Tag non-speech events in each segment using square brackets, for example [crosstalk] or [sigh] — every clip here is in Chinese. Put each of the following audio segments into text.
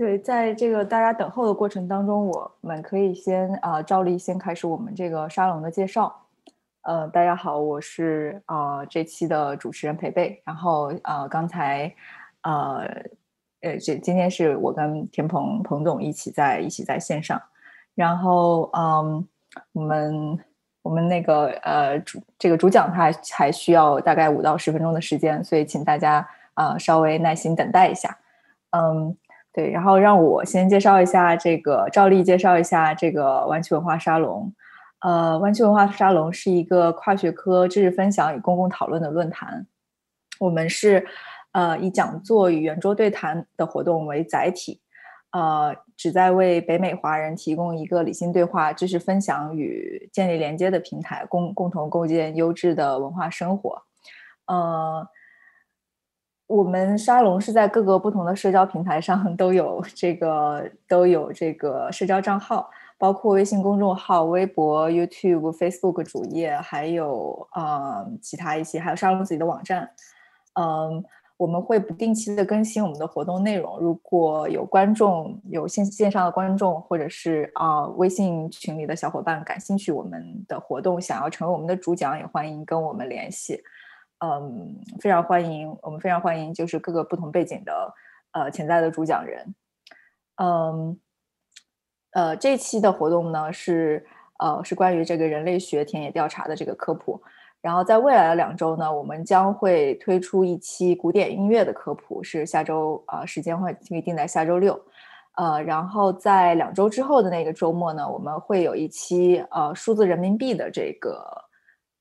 对，在这个大家等候的过程当中，我们可以先啊，照例先开始我们这个沙龙的介绍。呃，大家好，我是啊这期的主持人培培。然后呃，刚才呃呃，这今天是我跟田鹏彭总一起在一起在线上。然后嗯，我们我们那个呃主这个主讲他还还需要大概五到十分钟的时间，所以请大家啊稍微耐心等待一下。嗯。对，然后让我先介绍一下这个，照例介绍一下这个湾区文化沙龙。呃，湾区文化沙龙是一个跨学科知识分享与公共讨论的论坛。我们是呃以讲座与圆桌对谈的活动为载体，呃，旨在为北美华人提供一个理性对话、知识分享与建立连接的平台，共共同构建优质的文化生活。呃。我们沙龙是在各个不同的社交平台上 [laughs] 都有这个都有这个社交账号，包括微信公众号、微博、YouTube、Facebook 主页，还有呃其他一些，还有沙龙自己的网站。嗯，我们会不定期的更新我们的活动内容。如果有观众有线线上的观众，或者是啊微信群里的小伙伴感兴趣我们的活动，想要成为我们的主讲，也欢迎跟我们联系。嗯，非常欢迎，我们非常欢迎，就是各个不同背景的呃潜在的主讲人。嗯，呃，这期的活动呢是呃是关于这个人类学田野调查的这个科普。然后在未来的两周呢，我们将会推出一期古典音乐的科普，是下周啊时间会预定在下周六。呃，然后在两周之后的那个周末呢，我们会有一期呃数字人民币的这个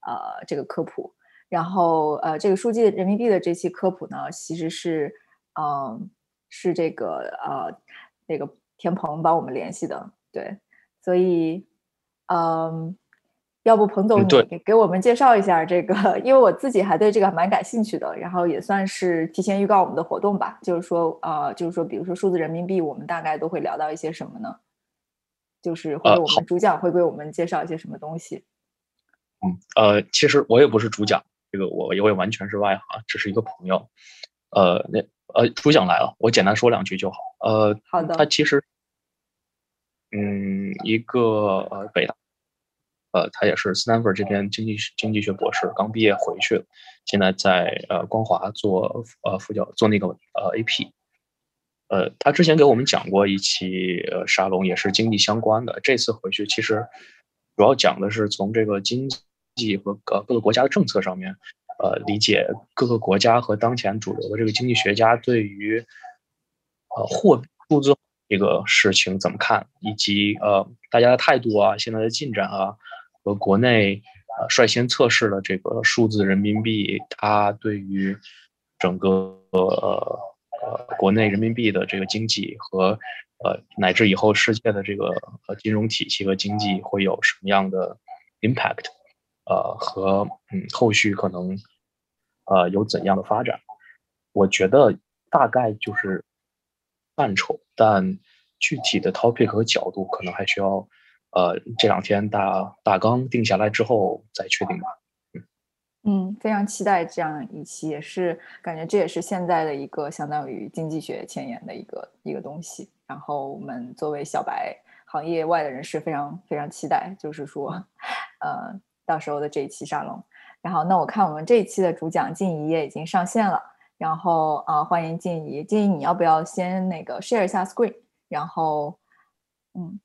呃这个科普。然后，呃，这个数据人民币的这期科普呢，其实是，嗯，是这个呃，那个田鹏帮我们联系的，对，所以，嗯，要不彭总你给给我们介绍一下这个，[laughs] 因为我自己还对这个蛮感兴趣的，然后也算是提前预告我们的活动吧，就是说，呃，就是说，比如说数字人民币，我们大概都会聊到一些什么呢？就是或者我们主讲会给我们介绍一些什么东西？嗯，呃，其实我也不是主讲。这个我我也完全是外行，只是一个朋友。呃，那呃，主讲来了，我简单说两句就好。呃，好的。他其实，嗯，一个呃北大，呃，他也是斯坦福这边经济经济学博士，刚毕业回去，现在在呃光华做呃副教做那个呃 AP。呃，他之前给我们讲过一期呃沙龙，也是经济相关的。这次回去其实主要讲的是从这个经济。济和各各个国家的政策上面，呃，理解各个国家和当前主流的这个经济学家对于呃货数字这个事情怎么看，以及呃大家的态度啊，现在的进展啊，和国内呃率先测试的这个数字人民币，它对于整个呃呃国内人民币的这个经济和呃乃至以后世界的这个呃金融体系和经济会有什么样的 impact？呃，和嗯，后续可能呃有怎样的发展？我觉得大概就是范畴，但具体的 topic 和角度可能还需要呃这两天大大纲定下来之后再确定吧。嗯，非常期待这样一期，也是感觉这也是现在的一个相当于经济学前沿的一个一个东西。然后我们作为小白行业外的人士，非常非常期待，就是说 [laughs] 呃。到时候的这一期沙龙，然后那我看我们这一期的主讲静怡也已经上线了，然后啊欢迎静怡，静怡你要不要先那个 share 一下 screen，然后嗯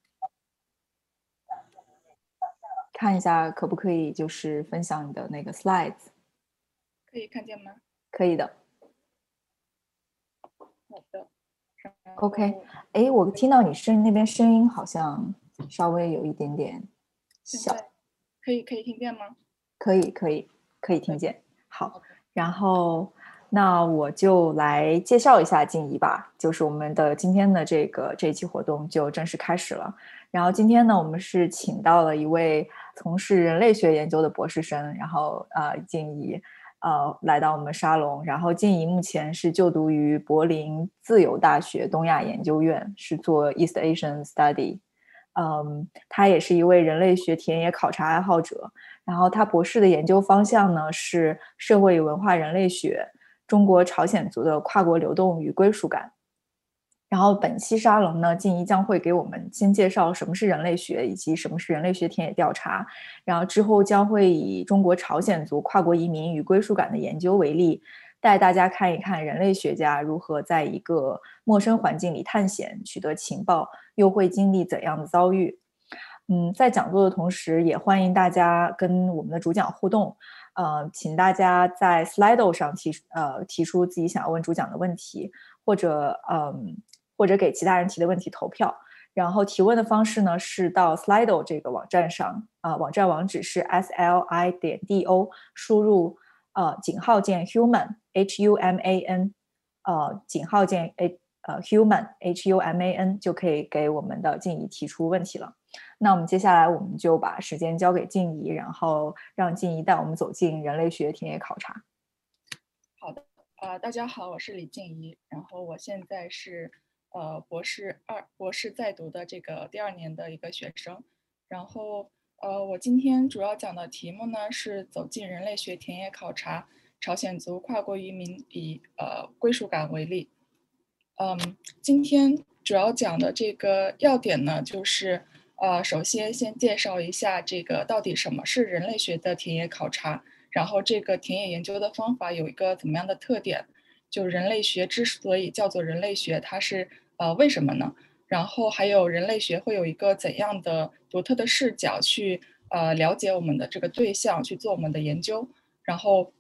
看一下可不可以就是分享你的那个 slides，可以看见吗？可以的。好的。OK，哎，我听到你声那边声音好像稍微有一点点小。可以可以听见吗？可以可以可以听见。好，然后那我就来介绍一下静怡吧。就是我们的今天的这个这一期活动就正式开始了。然后今天呢，我们是请到了一位从事人类学研究的博士生，然后呃静怡呃来到我们沙龙。然后静怡目前是就读于柏林自由大学东亚研究院，是做 East Asian Study。嗯，他也是一位人类学田野考察爱好者。然后他博士的研究方向呢是社会与文化人类学、中国朝鲜族的跨国流动与归属感。然后本期沙龙呢，静怡将会给我们先介绍什么是人类学，以及什么是人类学田野调查。然后之后将会以中国朝鲜族跨国移民与归属感的研究为例，带大家看一看人类学家如何在一个陌生环境里探险、取得情报，又会经历怎样的遭遇。嗯，在讲座的同时，也欢迎大家跟我们的主讲互动。呃，请大家在 Slido 上提呃提出自己想要问主讲的问题，或者嗯或者给其他人提的问题投票。然后提问的方式呢是到 Slido 这个网站上，啊，网站网址是 s l i 点 d o，输入呃井号键 human h u m a n，呃井号键 a 呃 human h u m a n 就可以给我们的静怡提出问题了。那我们接下来我们就把时间交给静怡，然后让静怡带我们走进人类学田野考察。好的，呃，大家好，我是李静怡，然后我现在是呃博士二博士在读的这个第二年的一个学生，然后呃我今天主要讲的题目呢是走进人类学田野考察，朝鲜族跨国移民以呃归属感为例。嗯，今天主要讲的这个要点呢就是。呃，首先先介绍一下这个到底什么是人类学的田野考察，然后这个田野研究的方法有一个怎么样的特点？就人类学之所以叫做人类学，它是呃为什么呢？然后还有人类学会有一个怎样的独特的视角去呃了解我们的这个对象，去做我们的研究？然后，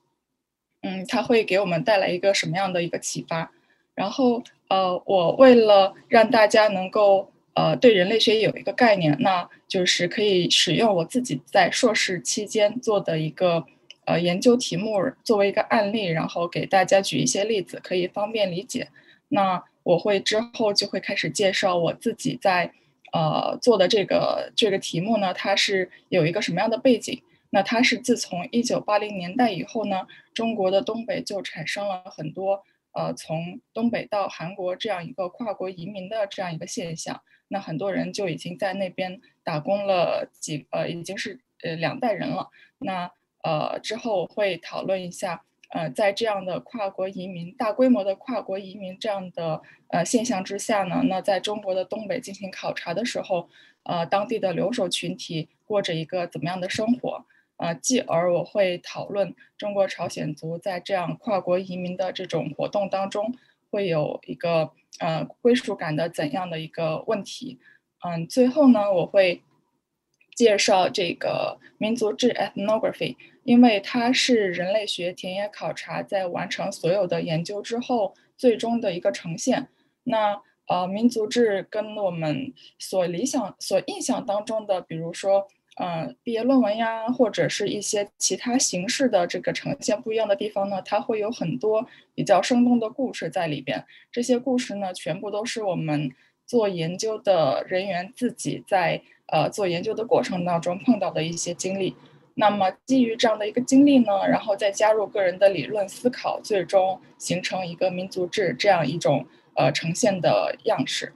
嗯，它会给我们带来一个什么样的一个启发？然后呃，我为了让大家能够。呃，对人类学有一个概念，那就是可以使用我自己在硕士期间做的一个呃研究题目作为一个案例，然后给大家举一些例子，可以方便理解。那我会之后就会开始介绍我自己在呃做的这个这个题目呢，它是有一个什么样的背景？那它是自从一九八零年代以后呢，中国的东北就产生了很多呃从东北到韩国这样一个跨国移民的这样一个现象。那很多人就已经在那边打工了几呃，已经是呃两代人了。那呃之后会讨论一下，呃，在这样的跨国移民、大规模的跨国移民这样的呃现象之下呢，那在中国的东北进行考察的时候，呃，当地的留守群体过着一个怎么样的生活？呃，继而我会讨论中国朝鲜族在这样跨国移民的这种活动当中会有一个。呃，归属感的怎样的一个问题？嗯，最后呢，我会介绍这个民族志 （ethnography），因为它是人类学田野考察在完成所有的研究之后最终的一个呈现。那呃，民族志跟我们所理想、所印象当中的，比如说。呃，毕业论文呀，或者是一些其他形式的这个呈现不一样的地方呢，它会有很多比较生动的故事在里边。这些故事呢，全部都是我们做研究的人员自己在呃做研究的过程当中碰到的一些经历。那么基于这样的一个经历呢，然后再加入个人的理论思考，最终形成一个民族志这样一种呃呈现的样式。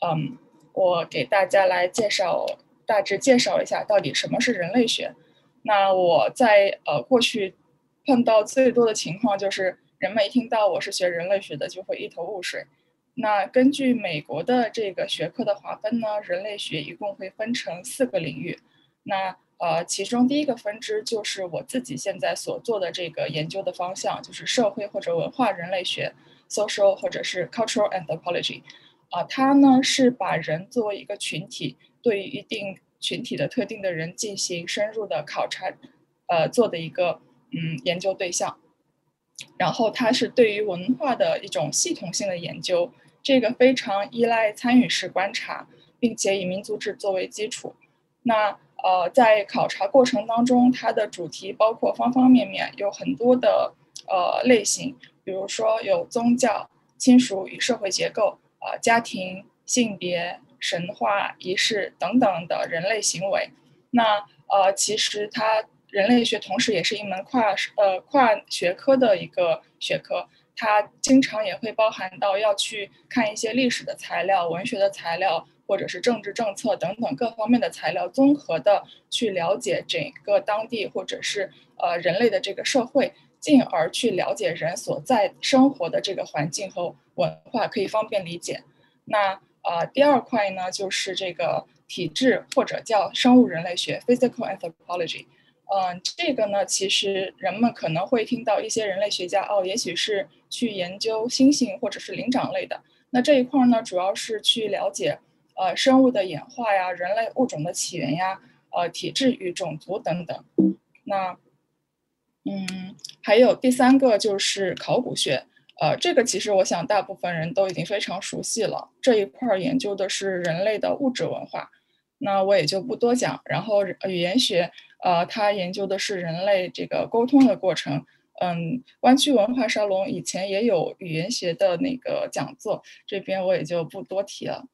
嗯，我给大家来介绍。大致介绍一下到底什么是人类学。那我在呃过去碰到最多的情况就是，人们一听到我是学人类学的，就会一头雾水。那根据美国的这个学科的划分呢，人类学一共会分成四个领域。那呃，其中第一个分支就是我自己现在所做的这个研究的方向，就是社会或者文化人类学 （social 或者是 cultural anthropology）。啊，它呢是把人作为一个群体。对于一定群体的特定的人进行深入的考察，呃，做的一个嗯研究对象，然后它是对于文化的一种系统性的研究，这个非常依赖参与式观察，并且以民族志作为基础。那呃，在考察过程当中，它的主题包括方方面面，有很多的呃类型，比如说有宗教、亲属与社会结构、啊家庭、性别。神话仪式等等的人类行为，那呃，其实它人类学同时也是一门跨呃跨学科的一个学科，它经常也会包含到要去看一些历史的材料、文学的材料，或者是政治政策等等各方面的材料，综合的去了解整个当地或者是呃人类的这个社会，进而去了解人所在生活的这个环境和文化可以方便理解。那呃，第二块呢，就是这个体质或者叫生物人类学 （physical anthropology）。嗯，这个呢，其实人们可能会听到一些人类学家哦，也许是去研究猩猩或者是灵长类的。那这一块呢，主要是去了解呃生物的演化呀、人类物种的起源呀、呃体质与种族等等。那嗯，还有第三个就是考古学。呃，这个其实我想大部分人都已经非常熟悉了。这一块研究的是人类的物质文化，那我也就不多讲。然后语言学，呃，它研究的是人类这个沟通的过程。嗯，湾区文化沙龙以前也有语言学的那个讲座，这边我也就不多提了。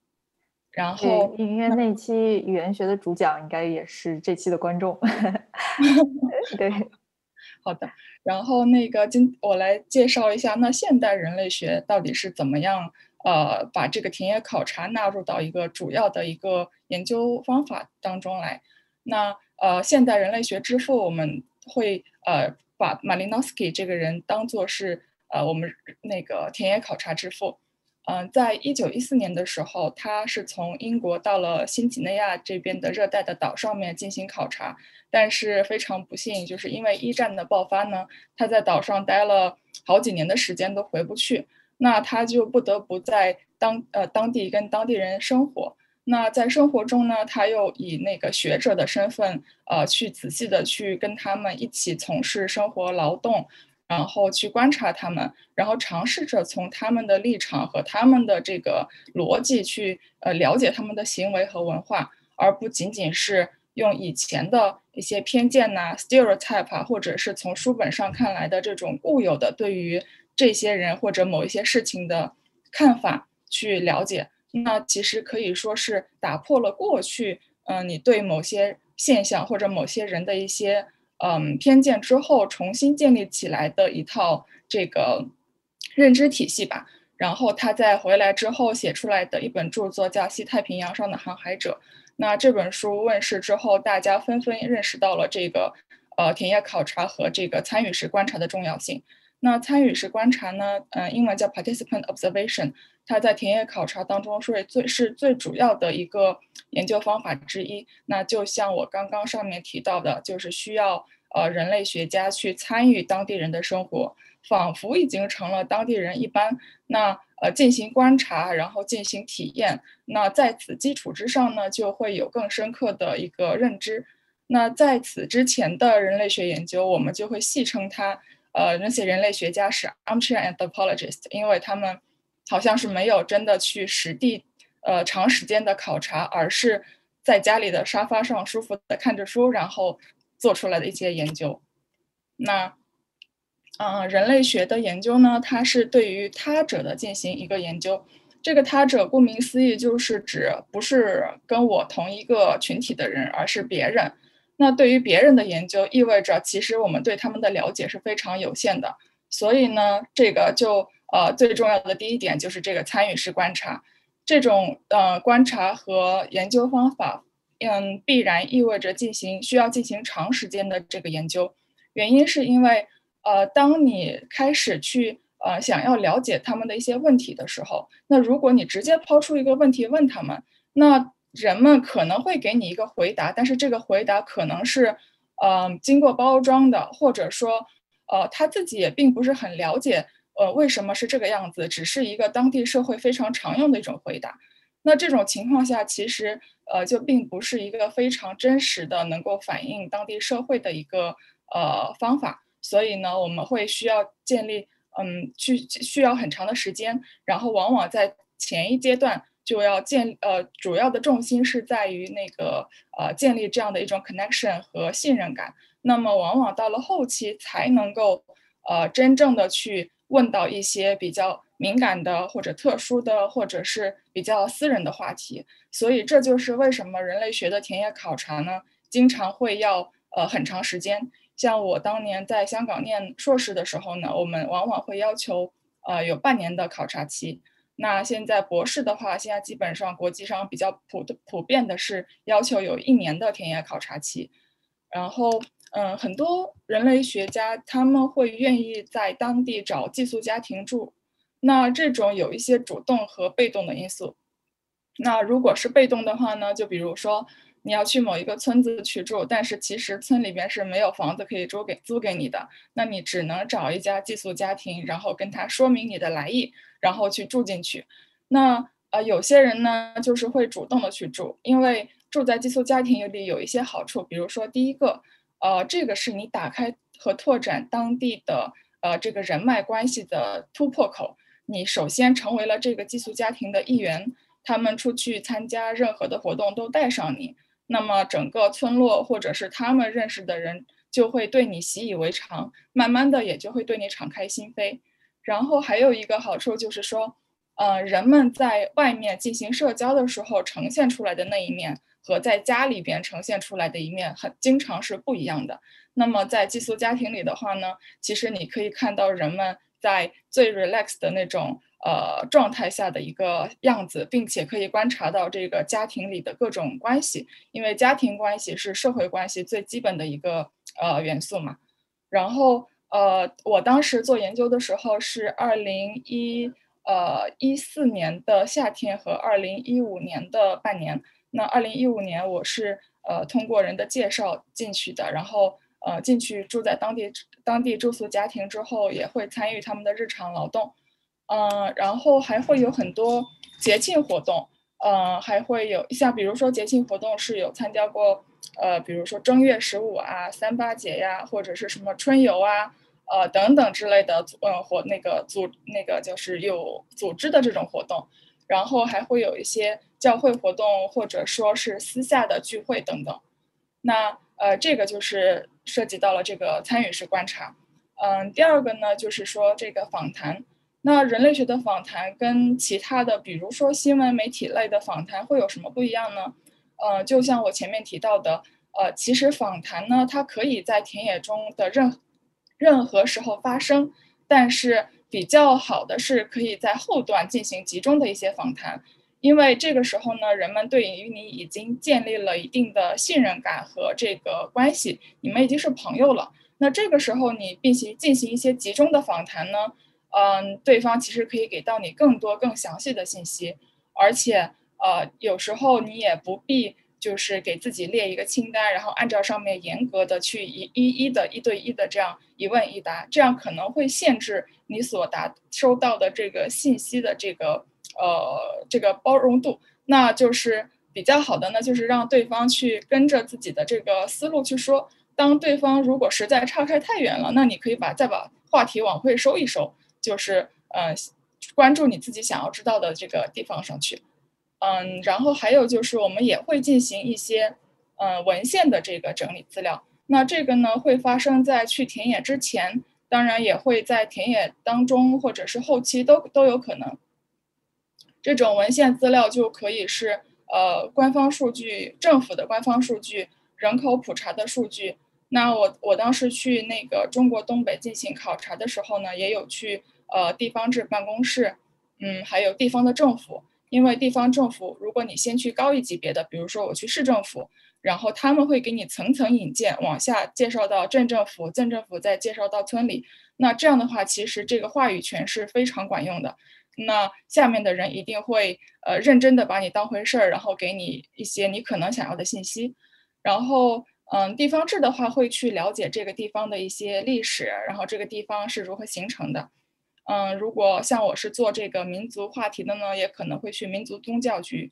然后，因为那期语言学的主讲应该也是这期的观众。[laughs] 对，[laughs] 好的。然后那个今我来介绍一下，那现代人类学到底是怎么样？呃，把这个田野考察纳入到一个主要的一个研究方法当中来。那呃，现代人类学之父，我们会呃把马林诺斯基这个人当做是呃我们那个田野考察之父。嗯，在一九一四年的时候，他是从英国到了新几内亚这边的热带的岛上面进行考察，但是非常不幸，就是因为一战的爆发呢，他在岛上待了好几年的时间都回不去，那他就不得不在当呃当地跟当地人生活。那在生活中呢，他又以那个学者的身份，呃，去仔细的去跟他们一起从事生活劳动。然后去观察他们，然后尝试着从他们的立场和他们的这个逻辑去呃了解他们的行为和文化，而不仅仅是用以前的一些偏见呐、stereotype 啊，或者是从书本上看来的这种固有的对于这些人或者某一些事情的看法去了解。那其实可以说是打破了过去嗯你对某些现象或者某些人的一些。嗯，偏见之后重新建立起来的一套这个认知体系吧。然后他在回来之后写出来的一本著作叫《西太平洋上的航海者》。那这本书问世之后，大家纷纷认识到了这个呃田野考察和这个参与式观察的重要性。那参与式观察呢，嗯，英文叫 participant observation。它在田野考察当中是最是最主要的一个研究方法之一。那就像我刚刚上面提到的，就是需要呃人类学家去参与当地人的生活，仿佛已经成了当地人一般。那呃进行观察，然后进行体验。那在此基础之上呢，就会有更深刻的一个认知。那在此之前的人类学研究，我们就会戏称它呃那些人类学家是 armchair anthropologist，因为他们。好像是没有真的去实地，呃，长时间的考察，而是在家里的沙发上舒服的看着书，然后做出来的一些研究。那，嗯，人类学的研究呢，它是对于他者的进行一个研究。这个他者顾名思义就是指不是跟我同一个群体的人，而是别人。那对于别人的研究，意味着其实我们对他们的了解是非常有限的。所以呢，这个就。呃，最重要的第一点就是这个参与式观察，这种呃观察和研究方法，嗯，必然意味着进行需要进行长时间的这个研究。原因是因为，呃，当你开始去呃想要了解他们的一些问题的时候，那如果你直接抛出一个问题问他们，那人们可能会给你一个回答，但是这个回答可能是，呃，经过包装的，或者说，呃，他自己也并不是很了解。呃，为什么是这个样子？只是一个当地社会非常常用的一种回答。那这种情况下，其实呃，就并不是一个非常真实的能够反映当地社会的一个呃方法。所以呢，我们会需要建立，嗯，去需要很长的时间。然后往往在前一阶段就要建，呃，主要的重心是在于那个呃建立这样的一种 connection 和信任感。那么往往到了后期才能够呃真正的去。问到一些比较敏感的或者特殊的或者是比较私人的话题，所以这就是为什么人类学的田野考察呢，经常会要呃很长时间。像我当年在香港念硕士的时候呢，我们往往会要求呃有半年的考察期。那现在博士的话，现在基本上国际上比较普普遍的是要求有一年的田野考察期，然后。嗯，很多人类学家他们会愿意在当地找寄宿家庭住。那这种有一些主动和被动的因素。那如果是被动的话呢，就比如说你要去某一个村子去住，但是其实村里边是没有房子可以租给租给你的，那你只能找一家寄宿家庭，然后跟他说明你的来意，然后去住进去。那呃，有些人呢就是会主动的去住，因为住在寄宿家庭里有一些好处，比如说第一个，呃，这个是你打开和拓展当地的呃这个人脉关系的突破口，你首先成为了这个寄宿家庭的一员。他们出去参加任何的活动都带上你，那么整个村落或者是他们认识的人就会对你习以为常，慢慢的也就会对你敞开心扉。然后还有一个好处就是说，呃，人们在外面进行社交的时候呈现出来的那一面和在家里边呈现出来的一面很经常是不一样的。那么在寄宿家庭里的话呢，其实你可以看到人们在最 relax 的那种。呃，状态下的一个样子，并且可以观察到这个家庭里的各种关系，因为家庭关系是社会关系最基本的一个呃元素嘛。然后呃，我当时做研究的时候是二零一呃一四年的夏天和二零一五年的半年。那二零一五年我是呃通过人的介绍进去的，然后呃进去住在当地当地住宿家庭之后，也会参与他们的日常劳动。嗯，然后还会有很多节庆活动，嗯，还会有像比如说节庆活动是有参加过，呃，比如说正月十五啊、三八节呀，或者是什么春游啊，呃等等之类的，嗯，活那个组那个就是有组织的这种活动，然后还会有一些教会活动或者说是私下的聚会等等。那呃，这个就是涉及到了这个参与式观察。嗯，第二个呢，就是说这个访谈。那人类学的访谈跟其他的，比如说新闻媒体类的访谈会有什么不一样呢？呃，就像我前面提到的，呃，其实访谈呢，它可以在田野中的任任何时候发生，但是比较好的是可以在后段进行集中的一些访谈，因为这个时候呢，人们对于你已经建立了一定的信任感和这个关系，你们已经是朋友了。那这个时候你并行进行一些集中的访谈呢？嗯，对方其实可以给到你更多、更详细的信息，而且，呃，有时候你也不必就是给自己列一个清单，然后按照上面严格的去一一一的一对一的这样一问一答，这样可能会限制你所答收到的这个信息的这个呃这个包容度。那就是比较好的呢，就是让对方去跟着自己的这个思路去说。当对方如果实在岔开太远了，那你可以把再把话题往回收一收。就是呃，关注你自己想要知道的这个地方上去，嗯，然后还有就是我们也会进行一些呃文献的这个整理资料。那这个呢会发生在去田野之前，当然也会在田野当中或者是后期都都有可能。这种文献资料就可以是呃官方数据、政府的官方数据、人口普查的数据。那我我当时去那个中国东北进行考察的时候呢，也有去。呃，地方志办公室，嗯，还有地方的政府，因为地方政府，如果你先去高一级别的，比如说我去市政府，然后他们会给你层层引荐，往下介绍到镇政府，镇政府再介绍到村里，那这样的话，其实这个话语权是非常管用的。那下面的人一定会呃认真的把你当回事儿，然后给你一些你可能想要的信息。然后，嗯，地方志的话会去了解这个地方的一些历史，然后这个地方是如何形成的。嗯，如果像我是做这个民族话题的呢，也可能会去民族宗教局，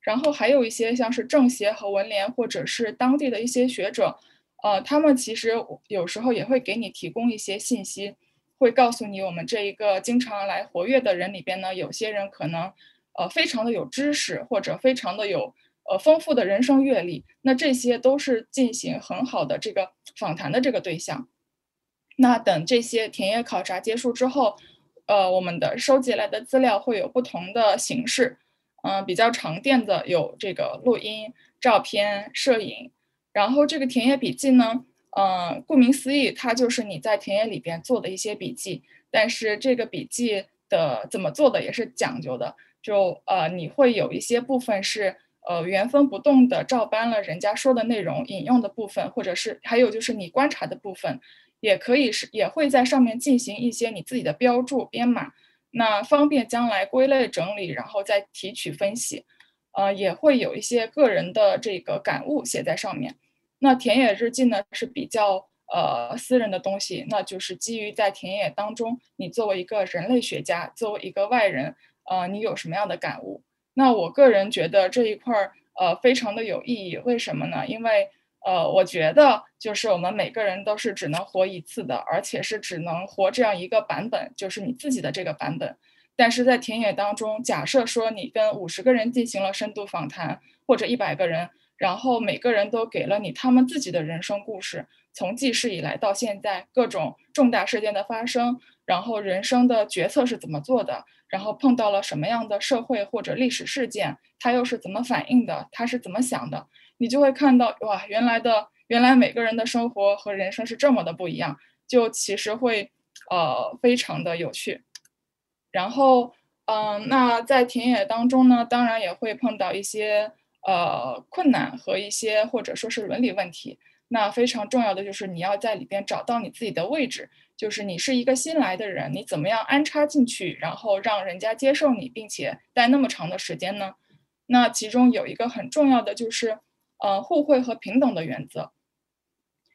然后还有一些像是政协和文联，或者是当地的一些学者，呃，他们其实有时候也会给你提供一些信息，会告诉你我们这一个经常来活跃的人里边呢，有些人可能呃非常的有知识，或者非常的有呃丰富的人生阅历，那这些都是进行很好的这个访谈的这个对象。那等这些田野考察结束之后，呃，我们的收集来的资料会有不同的形式，嗯，比较常见的有这个录音、照片、摄影，然后这个田野笔记呢，嗯，顾名思义，它就是你在田野里边做的一些笔记，但是这个笔记的怎么做的也是讲究的，就呃，你会有一些部分是呃原封不动的照搬了人家说的内容，引用的部分，或者是还有就是你观察的部分。也可以是，也会在上面进行一些你自己的标注编码。那方便将来归类整理，然后再提取分析。呃，也会有一些个人的这个感悟写在上面。那田野日记呢是比较呃私人的东西，那就是基于在田野当中，你作为一个人类学家，作为一个外人，呃，你有什么样的感悟？那我个人觉得这一块儿呃非常的有意义。为什么呢？因为呃，我觉得就是我们每个人都是只能活一次的，而且是只能活这样一个版本，就是你自己的这个版本。但是在田野当中，假设说你跟五十个人进行了深度访谈，或者一百个人，然后每个人都给了你他们自己的人生故事，从记事以来到现在各种重大事件的发生，然后人生的决策是怎么做的，然后碰到了什么样的社会或者历史事件，他又是怎么反应的，他是怎么想的，你就会看到哇，原来的原来每个人的生活和人生是这么的不一样，就其实会呃非常的有趣。然后，嗯，那在田野当中呢，当然也会碰到一些呃困难和一些或者说是伦理问题。那非常重要的就是你要在里边找到你自己的位置，就是你是一个新来的人，你怎么样安插进去，然后让人家接受你，并且待那么长的时间呢？那其中有一个很重要的就是，呃，互惠和平等的原则，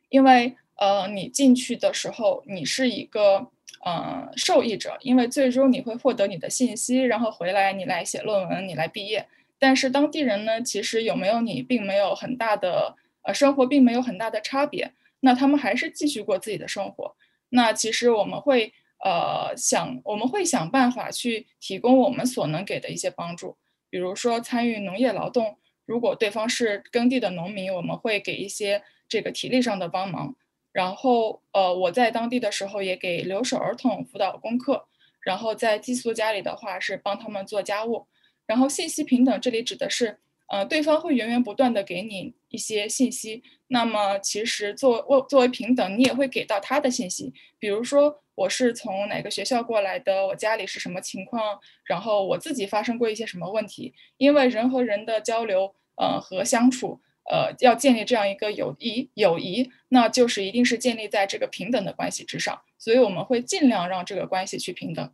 因为呃，你进去的时候，你是一个。呃，受益者，因为最终你会获得你的信息，然后回来你来写论文，你来毕业。但是当地人呢，其实有没有你，并没有很大的呃生活，并没有很大的差别。那他们还是继续过自己的生活。那其实我们会呃想，我们会想办法去提供我们所能给的一些帮助，比如说参与农业劳动，如果对方是耕地的农民，我们会给一些这个体力上的帮忙。然后，呃，我在当地的时候也给留守儿童辅导功课，然后在寄宿家里的话是帮他们做家务。然后信息平等，这里指的是，呃，对方会源源不断的给你一些信息，那么其实作为作为平等，你也会给到他的信息，比如说我是从哪个学校过来的，我家里是什么情况，然后我自己发生过一些什么问题，因为人和人的交流，呃，和相处。呃，要建立这样一个友谊，友谊，那就是一定是建立在这个平等的关系之上，所以我们会尽量让这个关系去平等。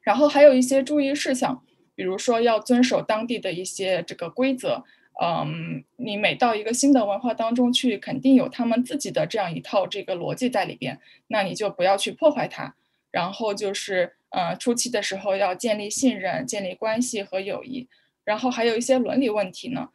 然后还有一些注意事项，比如说要遵守当地的一些这个规则。嗯，你每到一个新的文化当中去，肯定有他们自己的这样一套这个逻辑在里边，那你就不要去破坏它。然后就是，呃，初期的时候要建立信任、建立关系和友谊。然后还有一些伦理问题呢。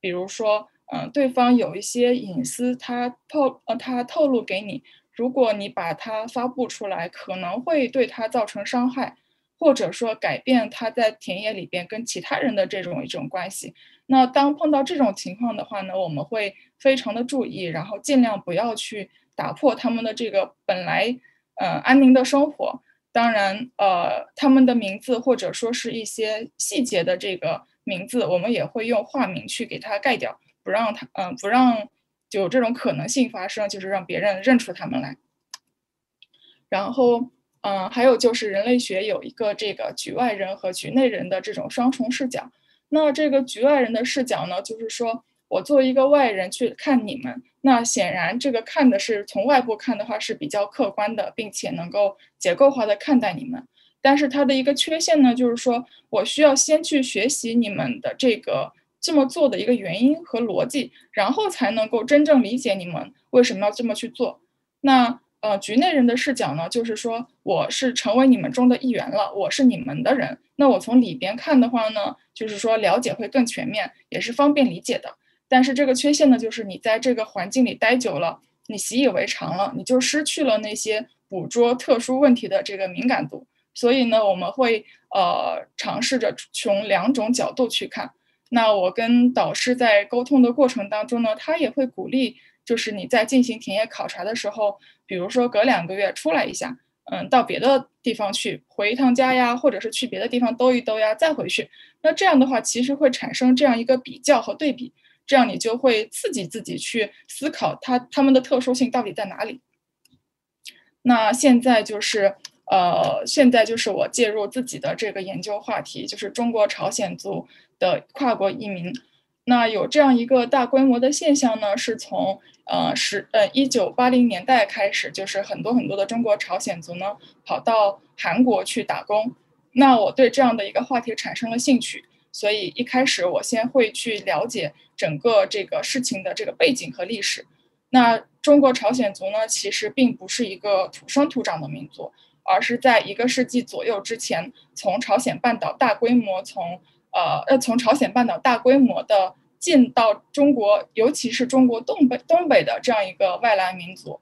比如说，嗯，对方有一些隐私，他透呃，他透露给你，如果你把它发布出来，可能会对他造成伤害，或者说改变他在田野里边跟其他人的这种一种关系。那当碰到这种情况的话呢，我们会非常的注意，然后尽量不要去打破他们的这个本来呃安宁的生活。当然，呃，他们的名字或者说是一些细节的这个。名字我们也会用化名去给它盖掉，不让它嗯不让有这种可能性发生，就是让别人认出他们来。然后嗯还有就是人类学有一个这个局外人和局内人的这种双重视角。那这个局外人的视角呢，就是说我作为一个外人去看你们，那显然这个看的是从外部看的话是比较客观的，并且能够结构化的看待你们。但是它的一个缺陷呢，就是说我需要先去学习你们的这个这么做的一个原因和逻辑，然后才能够真正理解你们为什么要这么去做。那呃，局内人的视角呢，就是说我是成为你们中的一员了，我是你们的人。那我从里边看的话呢，就是说了解会更全面，也是方便理解的。但是这个缺陷呢，就是你在这个环境里待久了，你习以为常了，你就失去了那些捕捉特殊问题的这个敏感度。所以呢，我们会呃尝试着从两种角度去看。那我跟导师在沟通的过程当中呢，他也会鼓励，就是你在进行田野考察的时候，比如说隔两个月出来一下，嗯，到别的地方去回一趟家呀，或者是去别的地方兜一兜呀，再回去。那这样的话，其实会产生这样一个比较和对比，这样你就会刺激自己去思考它它们的特殊性到底在哪里。那现在就是。呃，现在就是我介入自己的这个研究话题，就是中国朝鲜族的跨国移民。那有这样一个大规模的现象呢，是从呃十呃一九八零年代开始，就是很多很多的中国朝鲜族呢跑到韩国去打工。那我对这样的一个话题产生了兴趣，所以一开始我先会去了解整个这个事情的这个背景和历史。那中国朝鲜族呢，其实并不是一个土生土长的民族，而是在一个世纪左右之前，从朝鲜半岛大规模从呃呃从朝鲜半岛大规模的进到中国，尤其是中国东北东北的这样一个外来民族。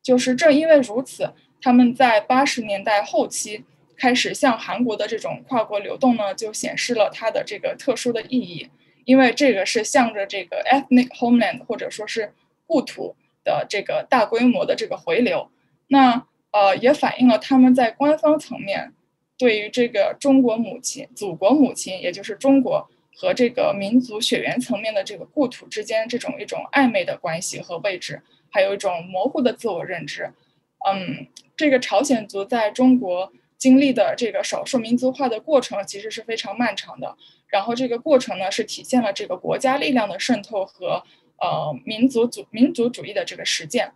就是正因为如此，他们在八十年代后期。开始向韩国的这种跨国流动呢，就显示了它的这个特殊的意义，因为这个是向着这个 ethnic homeland 或者说是故土的这个大规模的这个回流，那呃也反映了他们在官方层面对于这个中国母亲、祖国母亲，也就是中国和这个民族血缘层面的这个故土之间这种一种暧昧的关系和位置，还有一种模糊的自我认知。嗯，这个朝鲜族在中国。经历的这个少数民族化的过程其实是非常漫长的，然后这个过程呢是体现了这个国家力量的渗透和呃民族主民族主义的这个实践。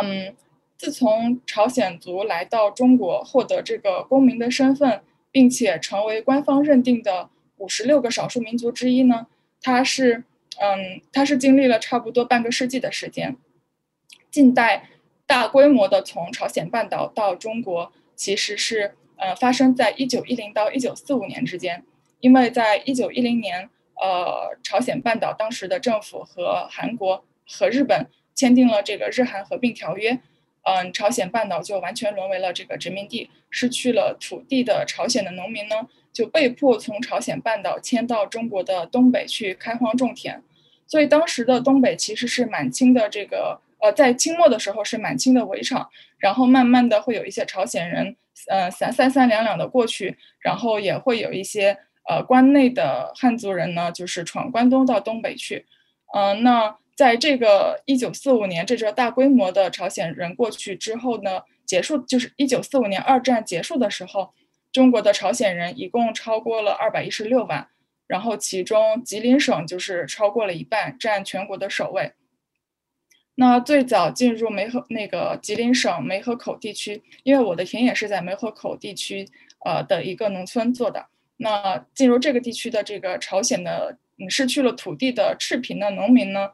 嗯，自从朝鲜族来到中国获得这个公民的身份，并且成为官方认定的五十六个少数民族之一呢，它是嗯它是经历了差不多半个世纪的时间。近代大规模的从朝鲜半岛到中国。其实是呃发生在一九一零到一九四五年之间，因为在一九一零年，呃朝鲜半岛当时的政府和韩国和日本签订了这个日韩合并条约，嗯朝鲜半岛就完全沦为了这个殖民地，失去了土地的朝鲜的农民呢就被迫从朝鲜半岛迁到中国的东北去开荒种田，所以当时的东北其实是满清的这个。呃，在清末的时候是满清的围场，然后慢慢的会有一些朝鲜人，呃，三三三两两的过去，然后也会有一些呃关内的汉族人呢，就是闯关东到东北去，嗯，那在这个一九四五年这阵大规模的朝鲜人过去之后呢，结束就是一九四五年二战结束的时候，中国的朝鲜人一共超过了二百一十六万，然后其中吉林省就是超过了一半，占全国的首位。那最早进入梅河那个吉林省梅河口地区，因为我的田野是在梅河口地区，呃的一个农村做的。那进入这个地区的这个朝鲜的嗯失去了土地的赤贫的农民呢，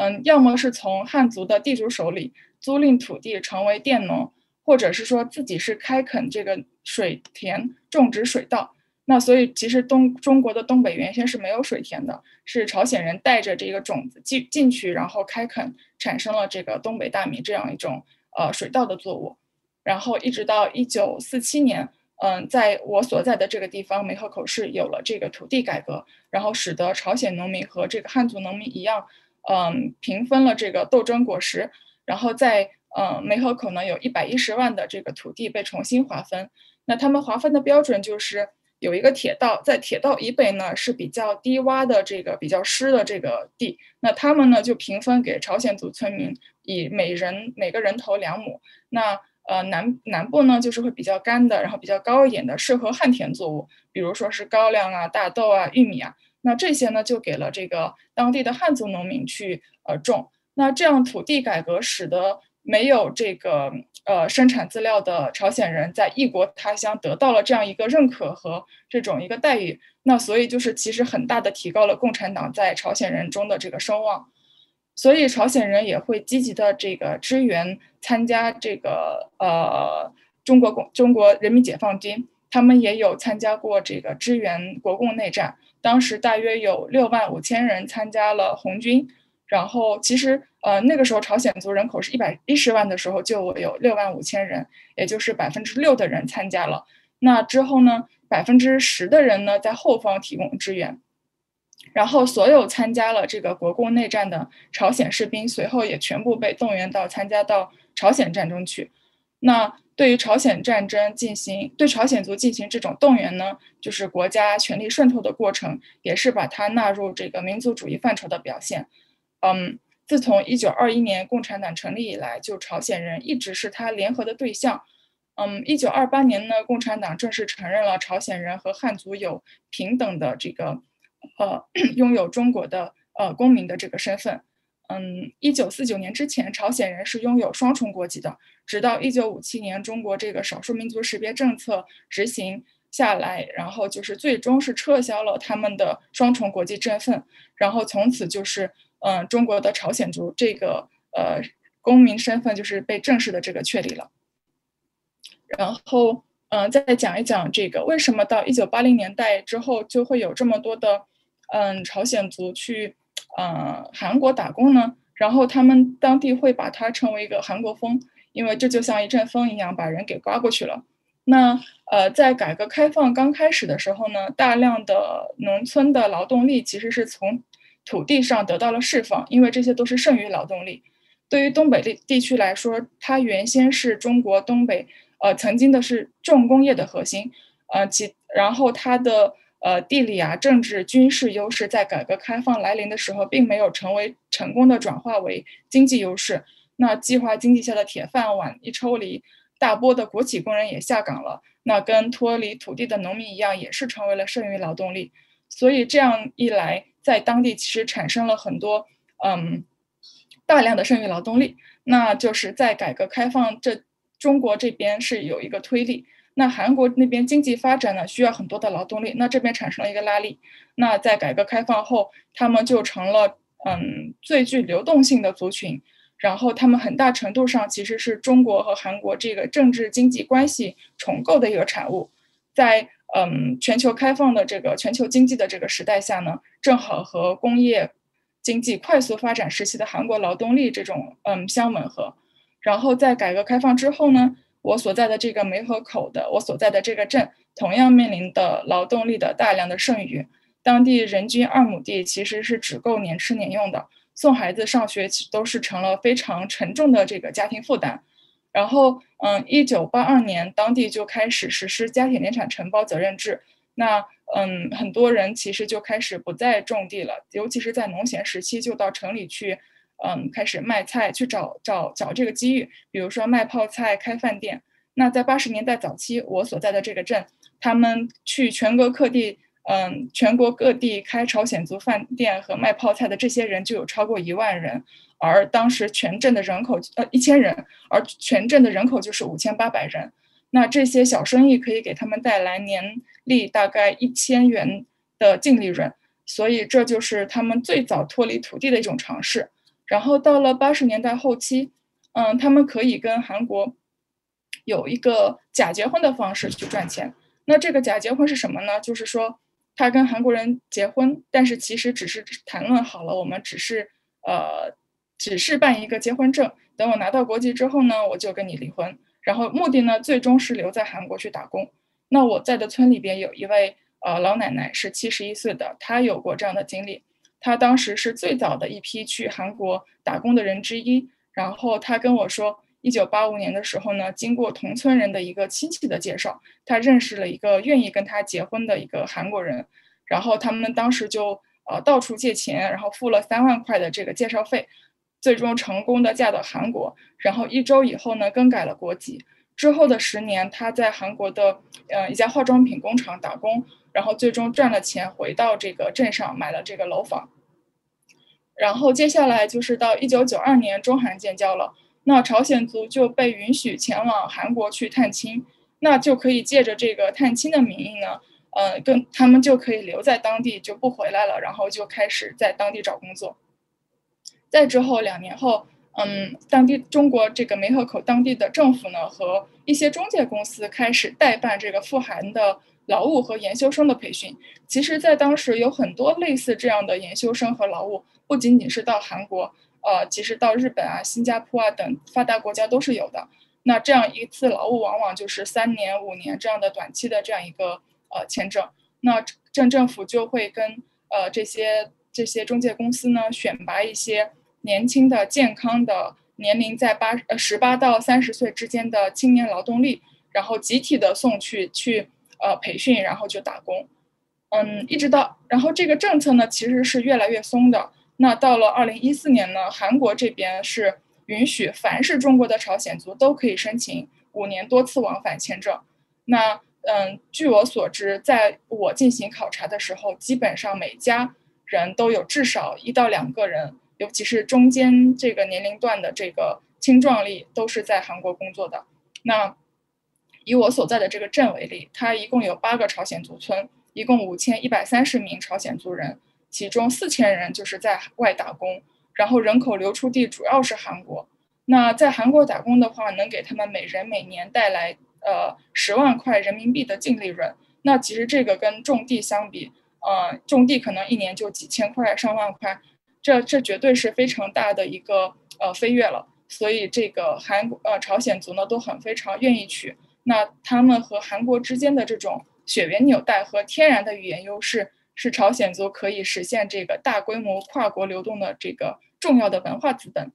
嗯，要么是从汉族的地主手里租赁土地成为佃农，或者是说自己是开垦这个水田种植水稻。那所以其实东中国的东北原先是没有水田的，是朝鲜人带着这个种子进进去，然后开垦，产生了这个东北大米这样一种呃水稻的作物，然后一直到一九四七年，嗯，在我所在的这个地方梅河口市有了这个土地改革，然后使得朝鲜农民和这个汉族农民一样，嗯，平分了这个斗争果实，然后在嗯梅河口呢有一百一十万的这个土地被重新划分，那他们划分的标准就是。有一个铁道，在铁道以北呢是比较低洼的这个比较湿的这个地，那他们呢就平分给朝鲜族村民，以每人每个人头两亩。那呃南南部呢就是会比较干的，然后比较高一点的，适合旱田作物，比如说是高粱啊、大豆啊、玉米啊。那这些呢就给了这个当地的汉族农民去呃种。那这样土地改革使得没有这个。呃，生产资料的朝鲜人在异国他乡得到了这样一个认可和这种一个待遇，那所以就是其实很大的提高了共产党在朝鲜人中的这个声望，所以朝鲜人也会积极的这个支援参加这个呃中国共中国人民解放军，他们也有参加过这个支援国共内战，当时大约有六万五千人参加了红军。然后其实，呃，那个时候朝鲜族人口是一百一十万的时候，就有六万五千人，也就是百分之六的人参加了。那之后呢，百分之十的人呢在后方提供支援。然后所有参加了这个国共内战的朝鲜士兵，随后也全部被动员到参加到朝鲜战争去。那对于朝鲜战争进行对朝鲜族进行这种动员呢，就是国家权力渗透的过程，也是把它纳入这个民族主义范畴的表现。嗯，自从一九二一年共产党成立以来，就朝鲜人一直是他联合的对象。嗯，一九二八年呢，共产党正式承认了朝鲜人和汉族有平等的这个，呃，[clears throat] 拥有中国的呃公民的这个身份。嗯，一九四九年之前，朝鲜人是拥有双重国籍的。直到一九五七年，中国这个少数民族识别政策执行下来，然后就是最终是撤销了他们的双重国籍身份，然后从此就是嗯，中国的朝鲜族这个呃公民身份就是被正式的这个确立了。然后嗯，再讲一讲这个为什么到一九八零年代之后就会有这么多的嗯朝鲜族去。呃，韩国打工呢，然后他们当地会把它称为一个韩国风，因为这就像一阵风一样把人给刮过去了。那呃，在改革开放刚开始的时候呢，大量的农村的劳动力其实是从土地上得到了释放，因为这些都是剩余劳动力。对于东北地地区来说，它原先是中国东北呃曾经的是重工业的核心，呃其然后它的。呃，地理啊，政治、军事优势在改革开放来临的时候，并没有成为成功的转化为经济优势。那计划经济下的铁饭碗一抽离，大波的国企工人也下岗了。那跟脱离土地的农民一样，也是成为了剩余劳动力。所以这样一来，在当地其实产生了很多嗯大量的剩余劳动力。那就是在改革开放这中国这边是有一个推力。那韩国那边经济发展呢，需要很多的劳动力，那这边产生了一个拉力。那在改革开放后，他们就成了嗯最具流动性的族群。然后他们很大程度上其实是中国和韩国这个政治经济关系重构的一个产物。在嗯全球开放的这个全球经济的这个时代下呢，正好和工业经济快速发展时期的韩国劳动力这种嗯相吻合。然后在改革开放之后呢？我所在的这个梅河口的，我所在的这个镇，同样面临的劳动力的大量的剩余。当地人均二亩地其实是只够年吃年用的，送孩子上学都是成了非常沉重的这个家庭负担。然后，嗯，一九八二年，当地就开始实施家庭联产承包责任制。那，嗯，很多人其实就开始不再种地了，尤其是在农闲时期，就到城里去。嗯，开始卖菜，去找找找这个机遇，比如说卖泡菜、开饭店。那在八十年代早期，我所在的这个镇，他们去全国各地，嗯，全国各地开朝鲜族饭店和卖泡菜的这些人就有超过一万人，而当时全镇的人口呃一千人，而全镇的人口就是五千八百人。那这些小生意可以给他们带来年利大概一千元的净利润，所以这就是他们最早脱离土地的一种尝试。然后到了八十年代后期，嗯，他们可以跟韩国有一个假结婚的方式去赚钱。那这个假结婚是什么呢？就是说他跟韩国人结婚，但是其实只是谈论好了，我们只是呃，只是办一个结婚证。等我拿到国籍之后呢，我就跟你离婚。然后目的呢，最终是留在韩国去打工。那我在的村里边有一位呃老奶奶是七十一岁的，她有过这样的经历。她当时是最早的一批去韩国打工的人之一。然后她跟我说，一九八五年的时候呢，经过同村人的一个亲戚的介绍，她认识了一个愿意跟她结婚的一个韩国人。然后他们当时就呃到处借钱，然后付了三万块的这个介绍费，最终成功的嫁到韩国。然后一周以后呢，更改了国籍。之后的十年，她在韩国的呃一家化妆品工厂打工。然后最终赚了钱，回到这个镇上买了这个楼房。然后接下来就是到一九九二年中韩建交了，那朝鲜族就被允许前往韩国去探亲，那就可以借着这个探亲的名义呢，呃，跟他们就可以留在当地就不回来了，然后就开始在当地找工作。再之后两年后，嗯，当地中国这个梅河口当地的政府呢和一些中介公司开始代办这个赴韩的。劳务和研修生的培训，其实，在当时有很多类似这样的研修生和劳务，不仅仅是到韩国，呃，其实到日本啊、新加坡啊等发达国家都是有的。那这样一次劳务，往往就是三年、五年这样的短期的这样一个呃签证。那镇政府就会跟呃这些这些中介公司呢，选拔一些年轻的、健康的、年龄在八呃十八到三十岁之间的青年劳动力，然后集体的送去去。呃，培训然后就打工，嗯，一直到然后这个政策呢，其实是越来越松的。那到了二零一四年呢，韩国这边是允许凡是中国的朝鲜族都可以申请五年多次往返签证。那嗯，据我所知，在我进行考察的时候，基本上每家人都有至少一到两个人，尤其是中间这个年龄段的这个青壮力，都是在韩国工作的。那以我所在的这个镇为例，它一共有八个朝鲜族村，一共五千一百三十名朝鲜族人，其中四千人就是在外打工，然后人口流出地主要是韩国。那在韩国打工的话，能给他们每人每年带来呃十万块人民币的净利润。那其实这个跟种地相比，呃，种地可能一年就几千块、上万块，这这绝对是非常大的一个呃飞跃了。所以这个韩呃朝鲜族呢都很非常愿意去。那他们和韩国之间的这种血缘纽带和天然的语言优势，是朝鲜族可以实现这个大规模跨国流动的这个重要的文化资本。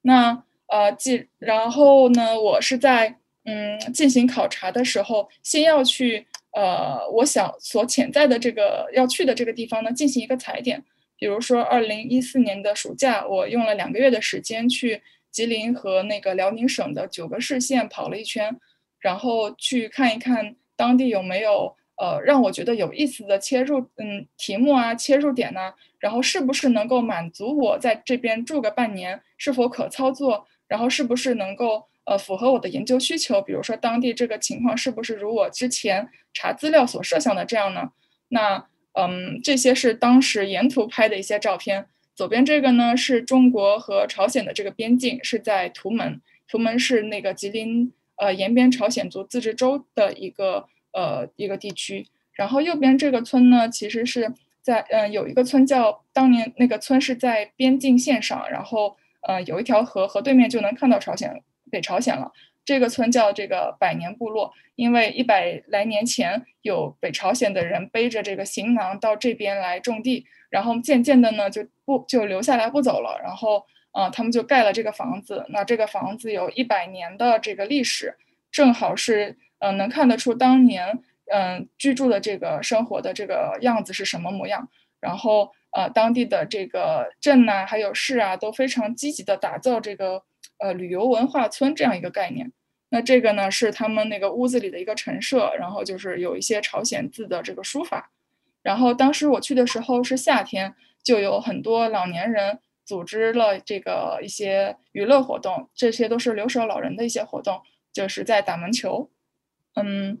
那呃，既然后呢，我是在嗯进行考察的时候，先要去呃我想所潜在的这个要去的这个地方呢进行一个踩点。比如说，二零一四年的暑假，我用了两个月的时间去吉林和那个辽宁省的九个市县跑了一圈。然后去看一看当地有没有呃让我觉得有意思的切入嗯题目啊切入点呢？然后是不是能够满足我在这边住个半年是否可操作？然后是不是能够呃符合我的研究需求？比如说当地这个情况是不是如我之前查资料所设想的这样呢？那嗯这些是当时沿途拍的一些照片。左边这个呢是中国和朝鲜的这个边境，是在图门，图门是那个吉林。呃，延边朝鲜族自治州的一个呃一个地区，然后右边这个村呢，其实是在嗯有一个村叫当年那个村是在边境线上，然后呃有一条河，河对面就能看到朝鲜北朝鲜了。这个村叫这个百年部落，因为一百来年前有北朝鲜的人背着这个行囊到这边来种地，然后渐渐的呢就不就留下来不走了，然后。啊，他们就盖了这个房子。那这个房子有一百年的这个历史，正好是嗯，能看得出当年嗯居住的这个生活的这个样子是什么模样。然后呃，当地的这个镇呐，还有市啊，都非常积极的打造这个呃旅游文化村这样一个概念。那这个呢是他们那个屋子里的一个陈设，然后就是有一些朝鲜字的这个书法。然后当时我去的时候是夏天，就有很多老年人。组织了这个一些娱乐活动，这些都是留守老人的一些活动，就是在打门球。嗯，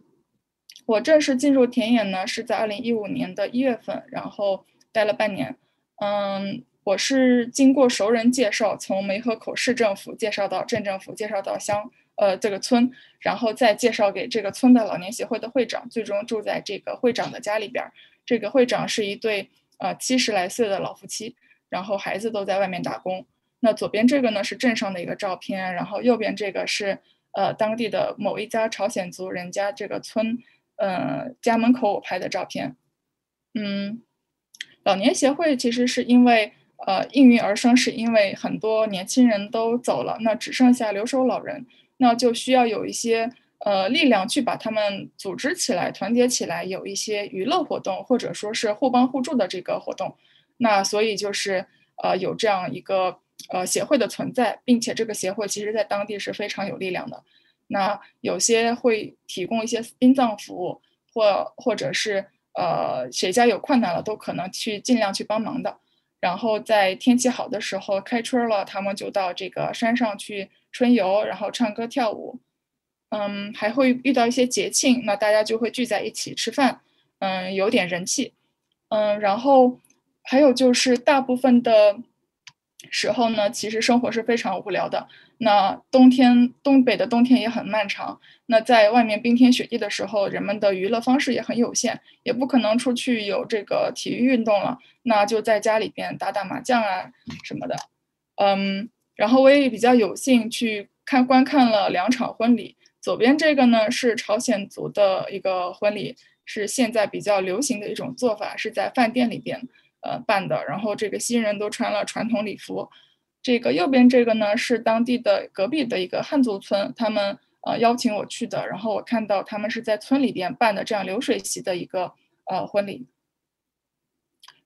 我正式进入田野呢是在二零一五年的一月份，然后待了半年。嗯，我是经过熟人介绍，从梅河口市政府介绍到镇政府，介绍到乡呃这个村，然后再介绍给这个村的老年协会的会长，最终住在这个会长的家里边。这个会长是一对呃七十来岁的老夫妻。然后孩子都在外面打工。那左边这个呢是镇上的一个照片，然后右边这个是呃当地的某一家朝鲜族人家这个村，呃家门口我拍的照片。嗯，老年协会其实是因为呃应运而生，是因为很多年轻人都走了，那只剩下留守老人，那就需要有一些呃力量去把他们组织起来、团结起来，有一些娱乐活动或者说是互帮互助的这个活动。那所以就是呃有这样一个呃协会的存在，并且这个协会其实在当地是非常有力量的。那有些会提供一些殡葬服务，或或者是呃谁家有困难了，都可能去尽量去帮忙的。然后在天气好的时候开春了，他们就到这个山上去春游，然后唱歌跳舞。嗯，还会遇到一些节庆，那大家就会聚在一起吃饭，嗯，有点人气。嗯，然后。还有就是大部分的时候呢，其实生活是非常无聊的。那冬天，东北的冬天也很漫长。那在外面冰天雪地的时候，人们的娱乐方式也很有限，也不可能出去有这个体育运动了。那就在家里边打打麻将啊什么的。嗯，然后我也比较有幸去看观看了两场婚礼。左边这个呢是朝鲜族的一个婚礼，是现在比较流行的一种做法，是在饭店里边。呃，办的，然后这个新人都穿了传统礼服。这个右边这个呢，是当地的隔壁的一个汉族村，他们呃邀请我去的。然后我看到他们是在村里边办的这样流水席的一个呃婚礼。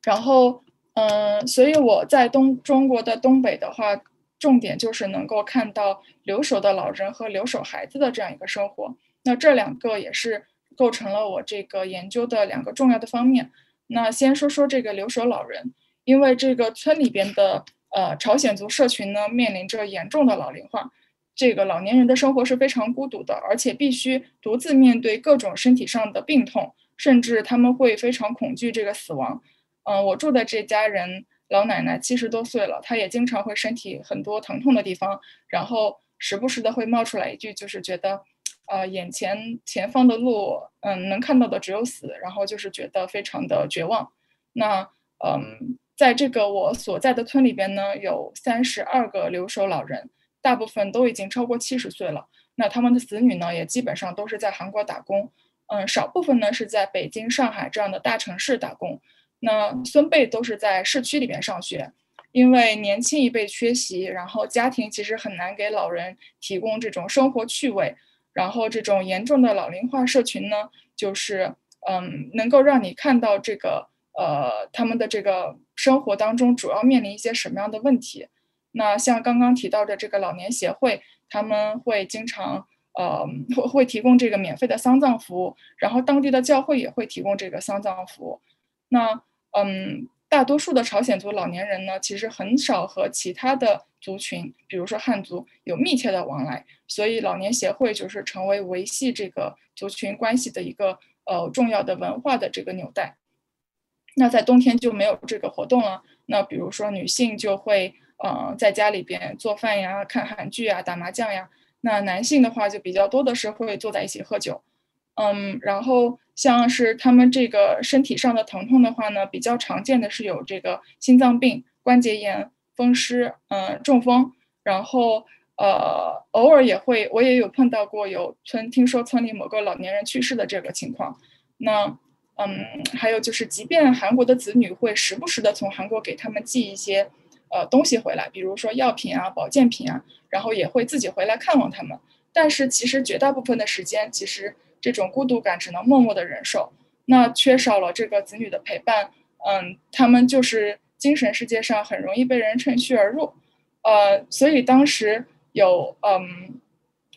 然后嗯，所以我在东中国的东北的话，重点就是能够看到留守的老人和留守孩子的这样一个生活。那这两个也是构成了我这个研究的两个重要的方面。那先说说这个留守老人，因为这个村里边的呃朝鲜族社群呢，面临着严重的老龄化，这个老年人的生活是非常孤独的，而且必须独自面对各种身体上的病痛，甚至他们会非常恐惧这个死亡。嗯，我住的这家人老奶奶七十多岁了，她也经常会身体很多疼痛的地方，然后时不时的会冒出来一句，就是觉得。呃，眼前前方的路，嗯，能看到的只有死，然后就是觉得非常的绝望。那，嗯，在这个我所在的村里边呢，有三十二个留守老人，大部分都已经超过七十岁了。那他们的子女呢，也基本上都是在韩国打工，嗯，少部分呢是在北京、上海这样的大城市打工。那孙辈都是在市区里边上学，因为年轻一辈缺席，然后家庭其实很难给老人提供这种生活趣味。然后这种严重的老龄化社群呢，就是嗯，能够让你看到这个呃他们的这个生活当中主要面临一些什么样的问题。那像刚刚提到的这个老年协会，他们会经常呃会会提供这个免费的丧葬服务，然后当地的教会也会提供这个丧葬服务。那嗯。大多数的朝鲜族老年人呢，其实很少和其他的族群，比如说汉族有密切的往来，所以老年协会就是成为维系这个族群关系的一个呃重要的文化的这个纽带。那在冬天就没有这个活动了。那比如说女性就会呃在家里边做饭呀、看韩剧啊、打麻将呀。那男性的话就比较多的是会坐在一起喝酒。嗯，然后像是他们这个身体上的疼痛的话呢，比较常见的是有这个心脏病、关节炎、风湿，嗯，中风，然后呃，偶尔也会，我也有碰到过有村听说村里某个老年人去世的这个情况。那嗯，还有就是，即便韩国的子女会时不时的从韩国给他们寄一些呃东西回来，比如说药品啊、保健品啊，然后也会自己回来看望他们，但是其实绝大部分的时间，其实。这种孤独感只能默默的忍受，那缺少了这个子女的陪伴，嗯，他们就是精神世界上很容易被人趁虚而入，呃，所以当时有嗯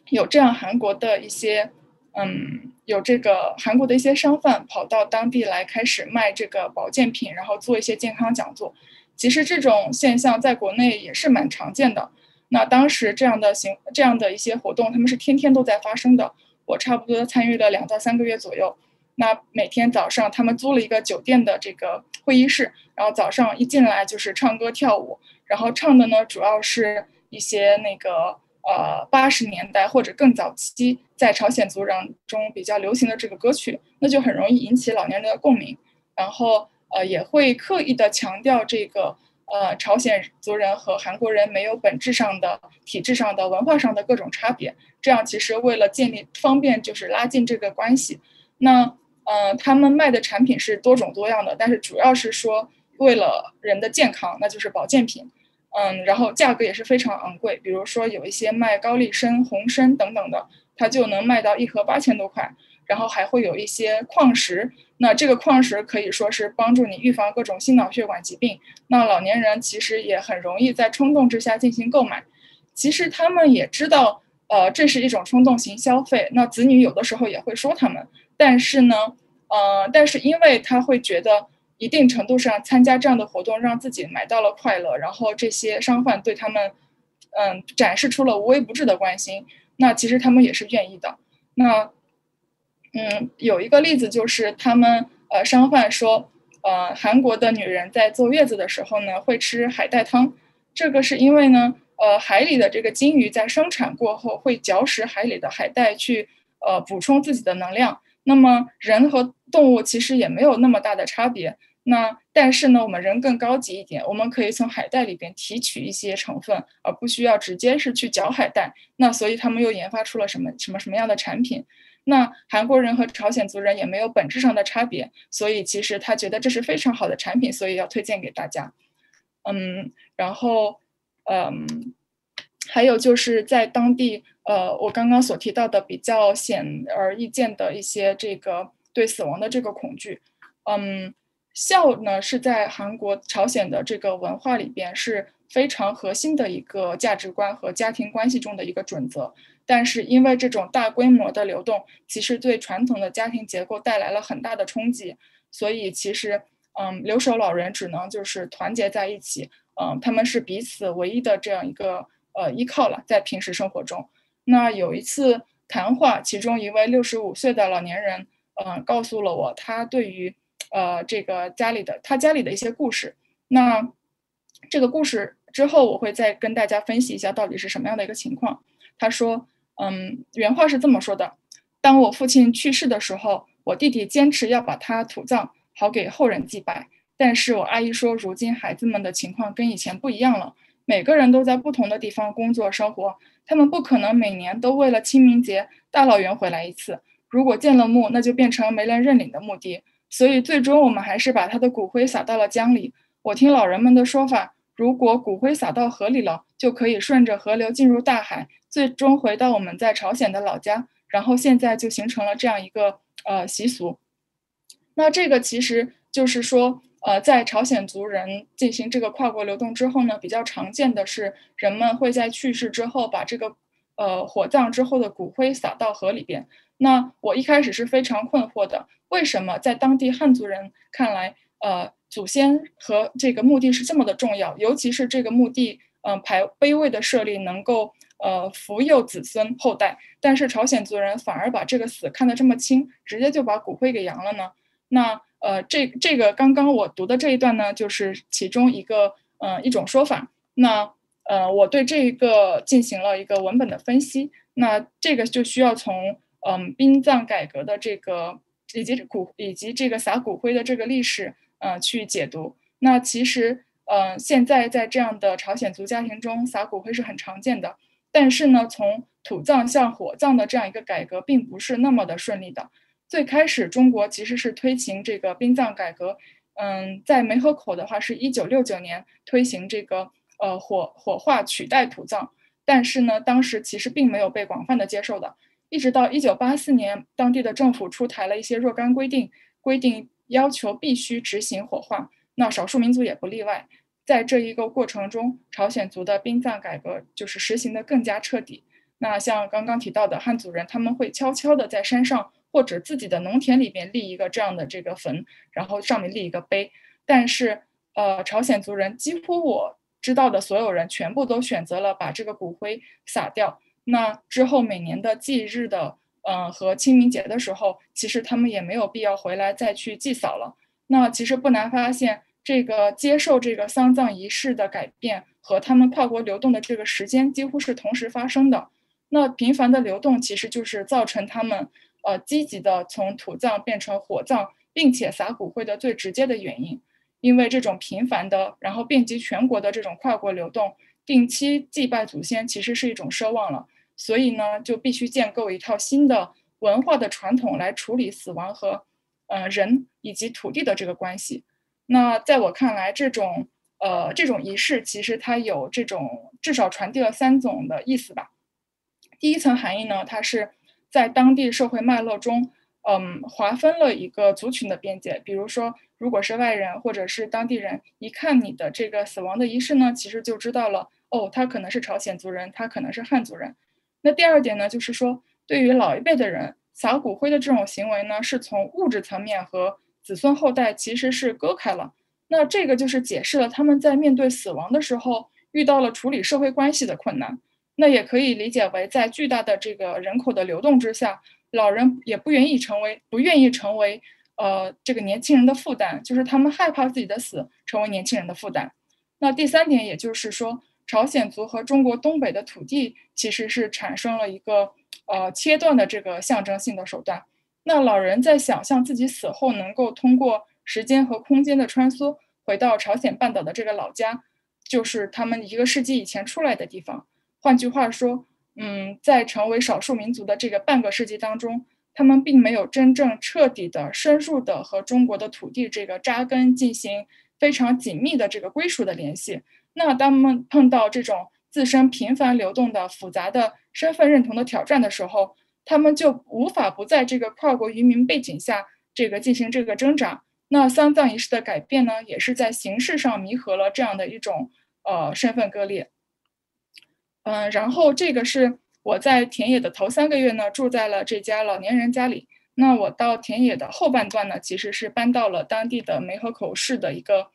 有这样韩国的一些嗯有这个韩国的一些商贩跑到当地来开始卖这个保健品，然后做一些健康讲座。其实这种现象在国内也是蛮常见的。那当时这样的行这样的一些活动，他们是天天都在发生的。我差不多参与了两到三个月左右，那每天早上他们租了一个酒店的这个会议室，然后早上一进来就是唱歌跳舞，然后唱的呢主要是一些那个呃八十年代或者更早期在朝鲜族人中比较流行的这个歌曲，那就很容易引起老年人的共鸣，然后呃也会刻意的强调这个。呃，朝鲜族人和韩国人没有本质上的、体制上的、文化上的各种差别。这样其实为了建立方便，就是拉近这个关系。那呃，他们卖的产品是多种多样的，但是主要是说为了人的健康，那就是保健品。嗯，然后价格也是非常昂贵。比如说有一些卖高丽参、红参等等的，它就能卖到一盒八千多块。然后还会有一些矿石，那这个矿石可以说是帮助你预防各种心脑血管疾病。那老年人其实也很容易在冲动之下进行购买，其实他们也知道，呃，这是一种冲动型消费。那子女有的时候也会说他们，但是呢，呃，但是因为他会觉得一定程度上参加这样的活动让自己买到了快乐，然后这些商贩对他们，嗯，展示出了无微不至的关心，那其实他们也是愿意的。那。嗯，有一个例子就是他们呃商贩说，呃韩国的女人在坐月子的时候呢会吃海带汤，这个是因为呢呃海里的这个金鱼在生产过后会嚼食海里的海带去呃补充自己的能量。那么人和动物其实也没有那么大的差别，那但是呢我们人更高级一点，我们可以从海带里边提取一些成分，而不需要直接是去嚼海带。那所以他们又研发出了什么什么什么样的产品？那韩国人和朝鲜族人也没有本质上的差别，所以其实他觉得这是非常好的产品，所以要推荐给大家。嗯，然后，嗯，还有就是在当地，呃，我刚刚所提到的比较显而易见的一些这个对死亡的这个恐惧。嗯，孝呢是在韩国、朝鲜的这个文化里边是非常核心的一个价值观和家庭关系中的一个准则。但是因为这种大规模的流动，其实对传统的家庭结构带来了很大的冲击，所以其实，嗯，留守老人只能就是团结在一起，嗯，他们是彼此唯一的这样一个呃依靠了，在平时生活中。那有一次谈话，其中一位六十五岁的老年人，嗯，告诉了我他对于呃这个家里的他家里的一些故事。那这个故事之后，我会再跟大家分析一下到底是什么样的一个情况。他说，嗯，原话是这么说的：当我父亲去世的时候，我弟弟坚持要把他土葬。好给后人祭拜，但是我阿姨说，如今孩子们的情况跟以前不一样了，每个人都在不同的地方工作生活，他们不可能每年都为了清明节大老远回来一次。如果建了墓，那就变成没人认领的墓地，所以最终我们还是把他的骨灰撒到了江里。我听老人们的说法，如果骨灰撒到河里了，就可以顺着河流进入大海，最终回到我们在朝鲜的老家。然后现在就形成了这样一个呃习俗。那这个其实就是说，呃，在朝鲜族人进行这个跨国流动之后呢，比较常见的是人们会在去世之后把这个，呃，火葬之后的骨灰撒到河里边。那我一开始是非常困惑的，为什么在当地汉族人看来，呃，祖先和这个墓地是这么的重要，尤其是这个墓地，嗯，排碑位的设立能够，呃，福佑子孙后代，但是朝鲜族人反而把这个死看得这么轻，直接就把骨灰给扬了呢？那呃，这这个刚刚我读的这一段呢，就是其中一个嗯一种说法。那呃，我对这一个进行了一个文本的分析。那这个就需要从嗯殡葬改革的这个以及骨以及这个撒骨灰的这个历史呃去解读。那其实嗯现在在这样的朝鲜族家庭中撒骨灰是很常见的，但是呢，从土葬向火葬的这样一个改革，并不是那么的顺利的。最开始，中国其实是推行这个殡葬改革。嗯，在梅河口的话，是一九六九年推行这个呃火火化取代土葬，但是呢，当时其实并没有被广泛的接受的。一直到一九八四年，当地的政府出台了一些若干规定，规定要求必须执行火化，那少数民族也不例外。在这一个过程中，朝鲜族的殡葬改革就是实行的更加彻底。那像刚刚提到的汉族人，他们会悄悄的在山上。或者自己的农田里边立一个这样的这个坟，然后上面立一个碑。但是，呃，朝鲜族人几乎我知道的所有人全部都选择了把这个骨灰撒掉。那之后每年的祭日的，嗯，和清明节的时候，其实他们也没有必要回来再去祭扫了。那其实不难发现，这个接受这个丧葬仪式的改变和他们跨国流动的这个时间几乎是同时发生的。那频繁的流动其实就是造成他们。呃，积极的从土葬变成火葬，并且撒骨灰的最直接的原因，因为这种频繁的，然后遍及全国的这种跨国流动，定期祭拜祖先，其实是一种奢望了。所以呢，就必须建构一套新的文化的传统来处理死亡和，呃，人以及土地的这个关系。那在我看来，这种呃这种仪式，其实它有这种至少传递了三种的意思吧。第一层含义呢，它是。在当地社会脉络中，嗯，划分了一个族群的边界。比如说，如果是外人或者是当地人，一看你的这个死亡的仪式呢，其实就知道了，哦，他可能是朝鲜族人，他可能是汉族人。那第二点呢，就是说，对于老一辈的人，撒骨灰的这种行为呢，是从物质层面和子孙后代其实是割开了。那这个就是解释了他们在面对死亡的时候遇到了处理社会关系的困难。那也可以理解为，在巨大的这个人口的流动之下，老人也不愿意成为不愿意成为呃这个年轻人的负担，就是他们害怕自己的死成为年轻人的负担。那第三点，也就是说，朝鲜族和中国东北的土地其实是产生了一个呃切断的这个象征性的手段。那老人在想象自己死后能够通过时间和空间的穿梭回到朝鲜半岛的这个老家，就是他们一个世纪以前出来的地方。换句话说，嗯，在成为少数民族的这个半个世纪当中，他们并没有真正彻底的、深入的和中国的土地这个扎根，进行非常紧密的这个归属的联系。那当他们碰到这种自身频繁流动的复杂的身份认同的挑战的时候，他们就无法不在这个跨国移民背景下这个进行这个挣扎。那丧葬仪式的改变呢，也是在形式上弥合了这样的一种呃身份割裂。嗯，然后这个是我在田野的头三个月呢，住在了这家老年人家里。那我到田野的后半段呢，其实是搬到了当地的梅河口市的一个，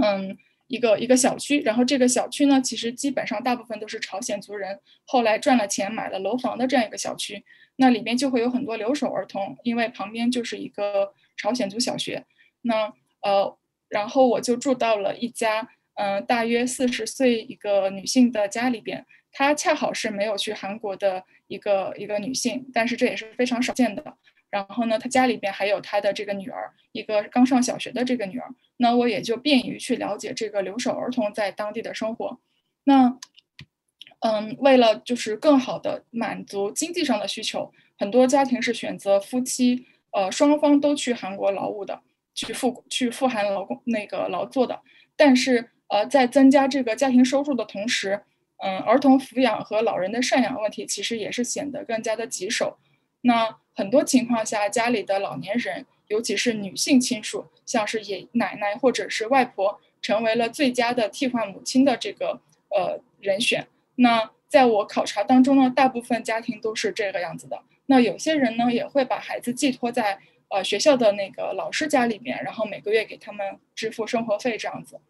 嗯，一个一个小区。然后这个小区呢，其实基本上大部分都是朝鲜族人后来赚了钱买了楼房的这样一个小区。那里面就会有很多留守儿童，因为旁边就是一个朝鲜族小学。那呃，然后我就住到了一家，嗯，大约四十岁一个女性的家里边。她恰好是没有去韩国的一个一个女性，但是这也是非常少见的。然后呢，他家里边还有他的这个女儿，一个刚上小学的这个女儿。那我也就便于去了解这个留守儿童在当地的生活。那，嗯，为了就是更好的满足经济上的需求，很多家庭是选择夫妻呃双方都去韩国劳务的，去赴去赴韩劳工那个劳作的。但是呃，在增加这个家庭收入的同时，嗯，儿童抚养和老人的赡养问题其实也是显得更加的棘手。那很多情况下，家里的老年人，尤其是女性亲属，像是爷爷奶奶或者是外婆，成为了最佳的替换母亲的这个呃人选。那在我考察当中呢，大部分家庭都是这个样子的。那有些人呢，也会把孩子寄托在呃学校的那个老师家里面，然后每个月给他们支付生活费这样子。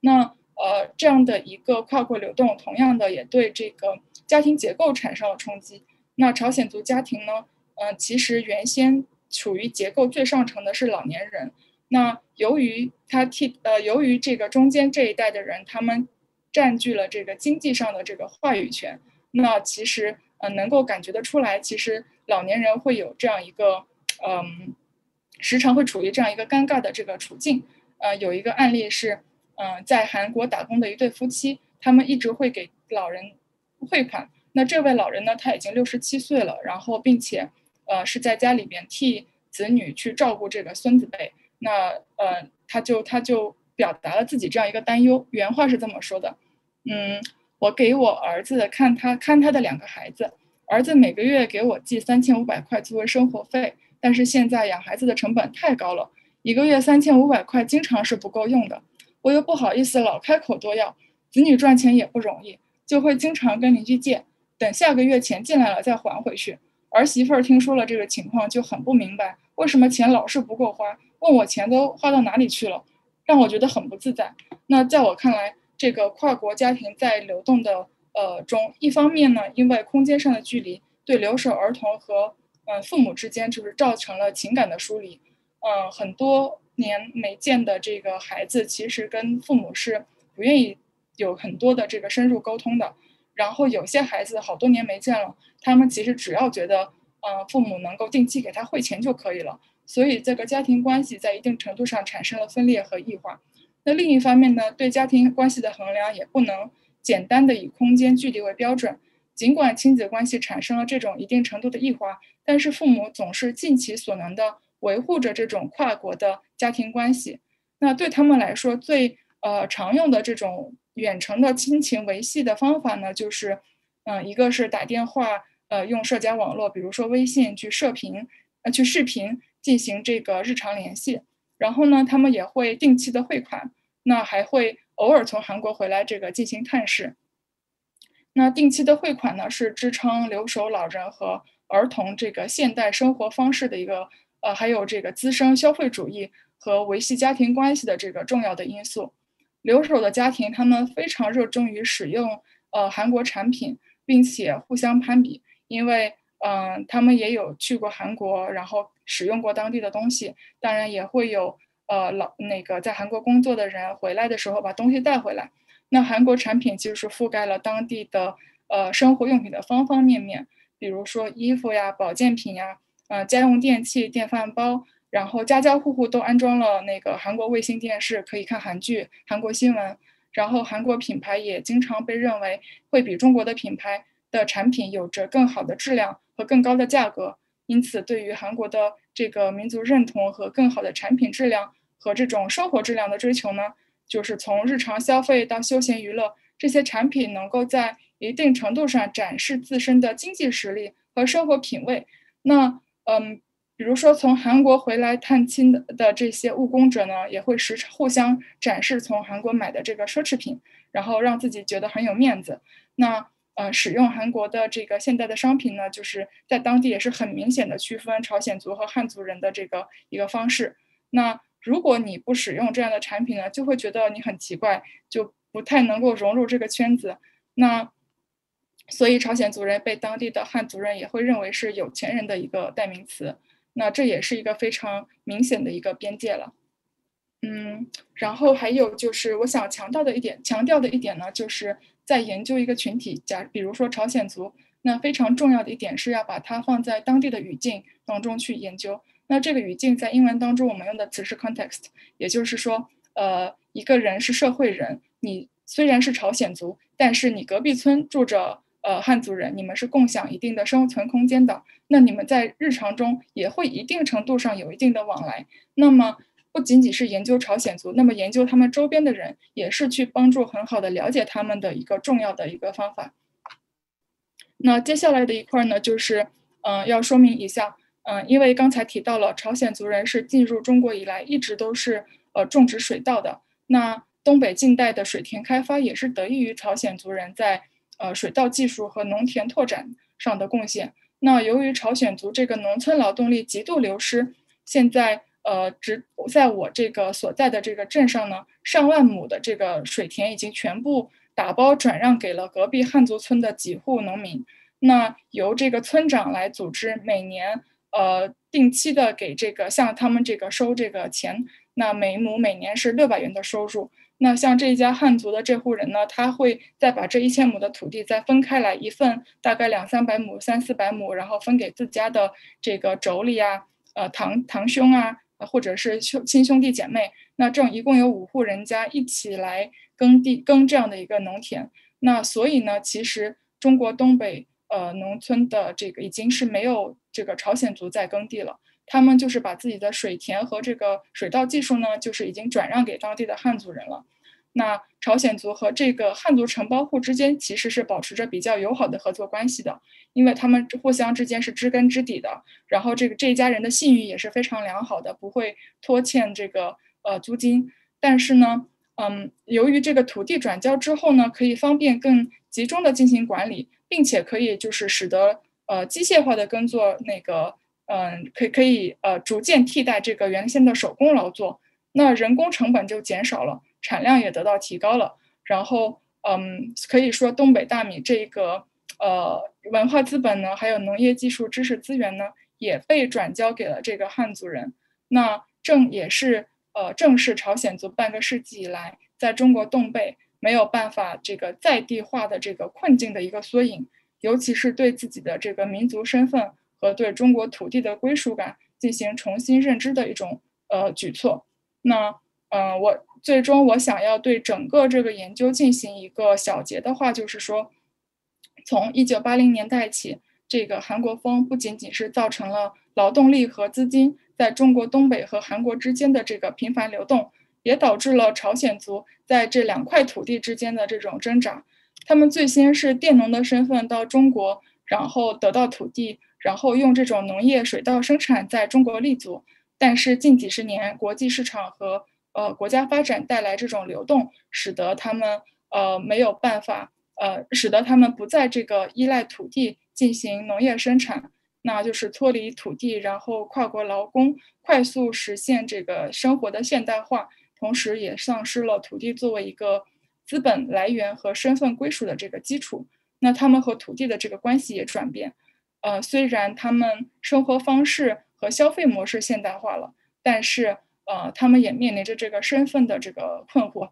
那呃，这样的一个跨国流动，同样的也对这个家庭结构产生了冲击。那朝鲜族家庭呢？呃，其实原先处于结构最上层的是老年人。那由于他替呃，由于这个中间这一代的人，他们占据了这个经济上的这个话语权。那其实呃，能够感觉得出来，其实老年人会有这样一个嗯，时常会处于这样一个尴尬的这个处境。呃，有一个案例是。嗯，在韩国打工的一对夫妻，他们一直会给老人汇款。那这位老人呢，他已经六十七岁了，然后并且，呃，是在家里边替子女去照顾这个孙子辈。那呃，他就他就表达了自己这样一个担忧，原话是这么说的：嗯，我给我儿子看他看他的两个孩子，儿子每个月给我寄三千五百块作为生活费，但是现在养孩子的成本太高了，一个月三千五百块经常是不够用的。我又不好意思老开口多要，子女赚钱也不容易，就会经常跟邻居借，等下个月钱进来了再还回去。儿媳妇儿听说了这个情况，就很不明白为什么钱老是不够花，问我钱都花到哪里去了，让我觉得很不自在。那在我看来，这个跨国家庭在流动的呃中，一方面呢，因为空间上的距离，对留守儿童和嗯父母之间就是造成了情感的疏离，嗯，很多。年没见的这个孩子，其实跟父母是不愿意有很多的这个深入沟通的。然后有些孩子好多年没见了，他们其实只要觉得，呃，父母能够定期给他汇钱就可以了。所以这个家庭关系在一定程度上产生了分裂和异化。那另一方面呢，对家庭关系的衡量也不能简单的以空间距离为标准。尽管亲子关系产生了这种一定程度的异化，但是父母总是尽其所能的。维护着这种跨国的家庭关系，那对他们来说最呃常用的这种远程的亲情维系的方法呢，就是嗯，一个是打电话，呃，用社交网络，比如说微信去射频，呃，去视频进行这个日常联系。然后呢，他们也会定期的汇款，那还会偶尔从韩国回来这个进行探视。那定期的汇款呢，是支撑留守老人和儿童这个现代生活方式的一个。呃，还有这个滋生消费主义和维系家庭关系的这个重要的因素。留守的家庭，他们非常热衷于使用呃韩国产品，并且互相攀比，因为嗯，他们也有去过韩国，然后使用过当地的东西。当然，也会有呃老那个在韩国工作的人回来的时候把东西带回来。那韩国产品其实覆盖了当地的呃生活用品的方方面面，比如说衣服呀、保健品呀。呃，家用电器、电饭煲，然后家家户户都安装了那个韩国卫星电视，可以看韩剧、韩国新闻。然后韩国品牌也经常被认为会比中国的品牌的产品有着更好的质量和更高的价格。因此，对于韩国的这个民族认同和更好的产品质量和这种生活质量的追求呢，就是从日常消费到休闲娱乐，这些产品能够在一定程度上展示自身的经济实力和生活品味。那。嗯，比如说从韩国回来探亲的的这些务工者呢，也会时常互相展示从韩国买的这个奢侈品，然后让自己觉得很有面子。那呃使用韩国的这个现代的商品呢，就是在当地也是很明显的区分朝鲜族和汉族人的这个一个方式。那如果你不使用这样的产品呢，就会觉得你很奇怪，就不太能够融入这个圈子。那所以朝鲜族人被当地的汉族人也会认为是有钱人的一个代名词。那这也是一个非常明显的一个边界了。嗯，然后还有就是我想强调的一点，强调的一点呢，就是在研究一个群体，假比如说朝鲜族，那非常重要的一点是要把它放在当地的语境当中去研究。那这个语境在英文当中我们用的词是 context，也就是说，呃，一个人是社会人，你虽然是朝鲜族，但是你隔壁村住着呃汉族人，你们是共享一定的生存空间的，那你们在日常中也会一定程度上有一定的往来。那么不仅仅是研究朝鲜族，那么研究他们周边的人，也是去帮助很好的了解他们的一个重要的一个方法。那接下来的一块呢，就是嗯，要说明一下，嗯，因为刚才提到了朝鲜族人是进入中国以来一直都是呃种植水稻的，那东北近代的水田开发也是得益于朝鲜族人在呃水稻技术和农田拓展上的贡献。那由于朝鲜族这个农村劳动力极度流失，现在。呃，只在我这个所在的这个镇上呢，上万亩的这个水田已经全部打包转让给了隔壁汉族村的几户农民。那由这个村长来组织，每年呃定期的给这个向他们这个收这个钱。那每亩每年是六百元的收入。那像这一家汉族的这户人呢，他会再把这一千亩的土地再分开来一份，大概两三百亩、三四百亩，然后分给自家的这个妯娌啊、呃堂堂兄啊。或者是兄亲兄弟姐妹，那这一共有五户人家一起来耕地耕这样的一个农田，那所以呢，其实中国东北呃农村的这个已经是没有这个朝鲜族在耕地了，他们就是把自己的水田和这个水稻技术呢，就是已经转让给当地的汉族人了。那朝鲜族和这个汉族承包户之间其实是保持着比较友好的合作关系的，因为他们互相之间是知根知底的。然后这个这一家人的信誉也是非常良好的，不会拖欠这个呃租金。但是呢，嗯，由于这个土地转交之后呢，可以方便更集中的进行管理，并且可以就是使得呃机械化的耕作那个嗯可以可以呃逐渐替代这个原先的手工劳作，那人工成本就减少了。产量也得到提高了，然后，嗯，可以说东北大米这个呃文化资本呢，还有农业技术知识资源呢，也被转交给了这个汉族人。那正也是呃正是朝鲜族半个世纪以来在中国东北没有办法这个在地化的这个困境的一个缩影，尤其是对自己的这个民族身份和对中国土地的归属感进行重新认知的一种呃举措。那。嗯，我最终我想要对整个这个研究进行一个小结的话，就是说，从一九八零年代起，这个韩国风不仅仅是造成了劳动力和资金在中国东北和韩国之间的这个频繁流动，也导致了朝鲜族在这两块土地之间的这种挣扎。他们最先是佃农的身份到中国，然后得到土地，然后用这种农业水稻生产在中国立足。但是近几十年，国际市场和呃，国家发展带来这种流动，使得他们呃没有办法，呃，使得他们不在这个依赖土地进行农业生产，那就是脱离土地，然后跨国劳工，快速实现这个生活的现代化，同时也丧失了土地作为一个资本来源和身份归属的这个基础。那他们和土地的这个关系也转变，呃，虽然他们生活方式和消费模式现代化了，但是。呃，他们也面临着这个身份的这个困惑，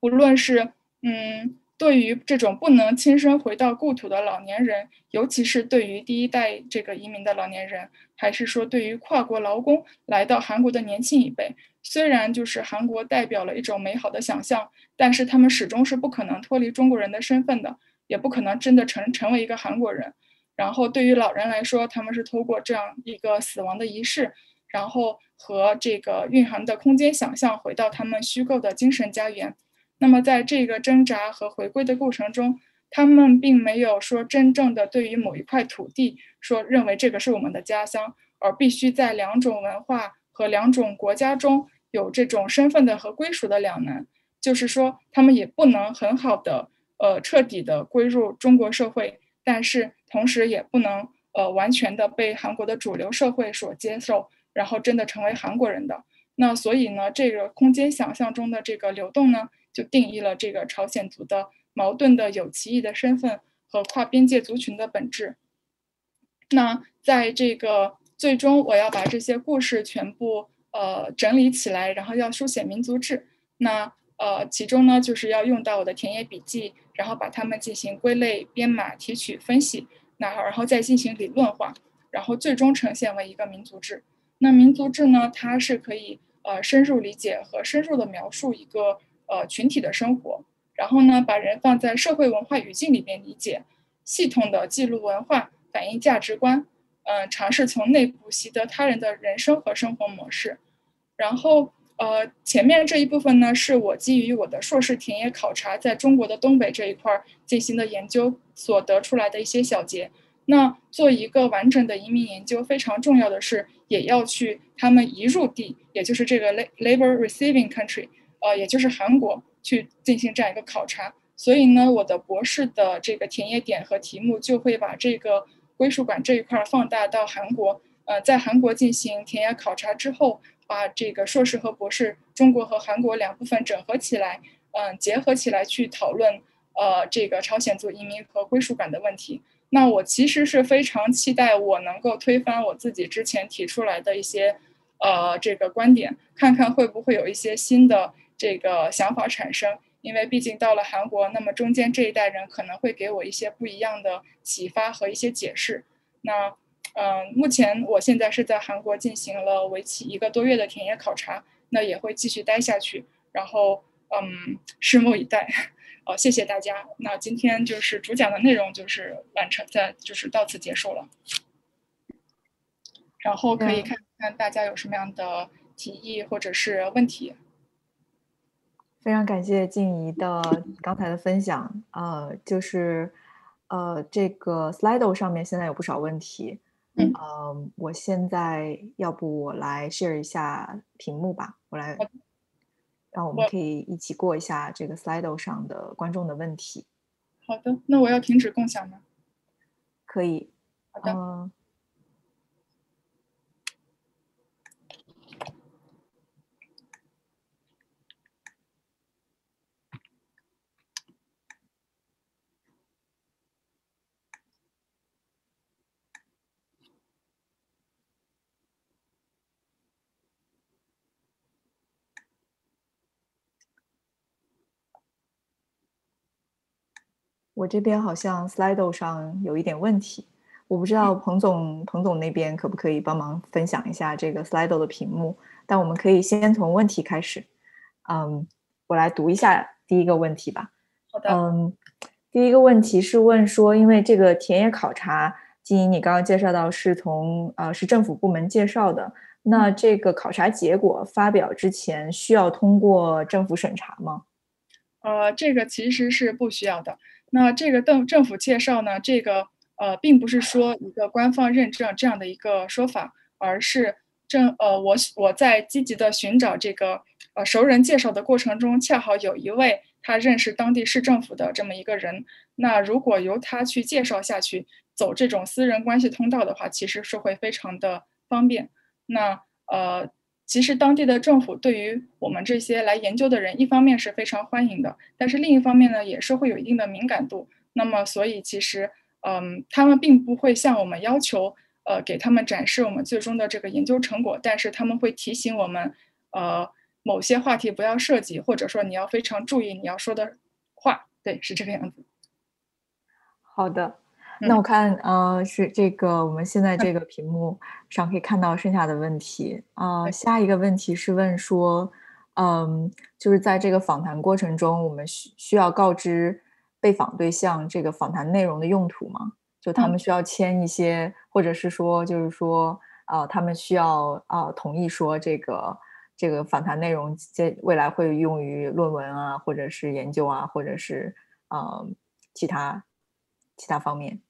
无论是嗯，对于这种不能亲身回到故土的老年人，尤其是对于第一代这个移民的老年人，还是说对于跨国劳工来到韩国的年轻一辈，虽然就是韩国代表了一种美好的想象，但是他们始终是不可能脱离中国人的身份的，也不可能真的成成为一个韩国人。然后对于老人来说，他们是通过这样一个死亡的仪式。然后和这个蕴含的空间想象回到他们虚构的精神家园。那么在这个挣扎和回归的过程中，他们并没有说真正的对于某一块土地说认为这个是我们的家乡，而必须在两种文化和两种国家中有这种身份的和归属的两难。就是说，他们也不能很好的呃彻底的归入中国社会，但是同时也不能呃完全的被韩国的主流社会所接受，然后真的成为韩国人的。那所以呢，这个空间想象中的这个流动呢，就定义了这个朝鲜族的矛盾的有歧义的身份和跨边界族群的本质。那在这个最终，我要把这些故事全部呃整理起来，然后要书写民族志。那呃，其中呢，就是要用到我的田野笔记，然后把它们进行归类、编码、提取、分析，那然后再进行理论化，然后最终呈现为一个民族志。那民族志呢，它是可以呃深入理解和深入的描述一个呃群体的生活，然后呢，把人放在社会文化语境里面理解，系统的记录文化。反映价值观，嗯，尝试从内部习得他人的人生和生活模式。然后，呃，前面这一部分呢，是我基于我的硕士田野考察，在中国的东北这一块进行的研究所得出来的一些小结。那做一个完整的移民研究，非常重要的是，也要去他们移入地，也就是这个 labor receiving country，呃，也就是韩国，去进行这样一个考察。所以呢，我的博士的这个田野点和题目就会把这个。归属感这一块放大到韩国，呃，在韩国进行田野考察之后，把这个硕士和博士中国和韩国两部分整合起来，嗯，结合起来去讨论，呃，这个朝鲜族移民和归属感的问题。那我其实是非常期待我能够推翻我自己之前提出来的一些，呃，这个观点，看看会不会有一些新的这个想法产生。因为毕竟到了韩国，那么中间这一代人可能会给我一些不一样的启发和一些解释。那，嗯，目前我现在是在韩国进行了为期一个多月的田野考察，那也会继续待下去。然后，嗯，拭目以待。[laughs] 哦，谢谢大家。那今天就是主讲的内容就是完成，在就是到此结束了。然后可以看看大家有什么样的提议或者是问题。非常感谢静怡的刚才的分享，呃，就是，呃，这个 Slido 上面现在有不少问题，嗯，呃，我现在要不我来 share 一下屏幕吧，我来，让我们可以一起过一下这个 Slido 上的观众的问题。好的，那我要停止共享吗？可以。好的。我这边好像 Slido 上有一点问题，我不知道彭总彭总那边可不可以帮忙分享一下这个 Slido 的屏幕？但我们可以先从问题开始。嗯，我来读一下第一个问题吧。好的。嗯，第一个问题是问说，因为这个田野考察，金莹你刚刚介绍到是从呃是政府部门介绍的，那这个考察结果发表之前需要通过政府审查吗？呃，这个其实是不需要的。那这个政政府介绍呢？这个呃，并不是说一个官方认证这样的一个说法，而是正呃，我我在积极的寻找这个呃熟人介绍的过程中，恰好有一位他认识当地市政府的这么一个人。那如果由他去介绍下去，走这种私人关系通道的话，其实是会非常的方便。那呃。其实当地的政府对于我们这些来研究的人，一方面是非常欢迎的，但是另一方面呢，也是会有一定的敏感度。那么，所以其实，嗯，他们并不会向我们要求，呃，给他们展示我们最终的这个研究成果，但是他们会提醒我们，呃，某些话题不要涉及，或者说你要非常注意你要说的话。对，是这个样子。好的。那我看，呃，是这个，我们现在这个屏幕上可以看到剩下的问题啊。下一个问题是问说，嗯，就是在这个访谈过程中，我们需需要告知被访对象这个访谈内容的用途吗？就他们需要签一些，或者是说，就是说，呃，他们需要啊同意说这个这个访谈内容接未来会用于论文啊，或者是研究啊，或者是呃其他其他方面。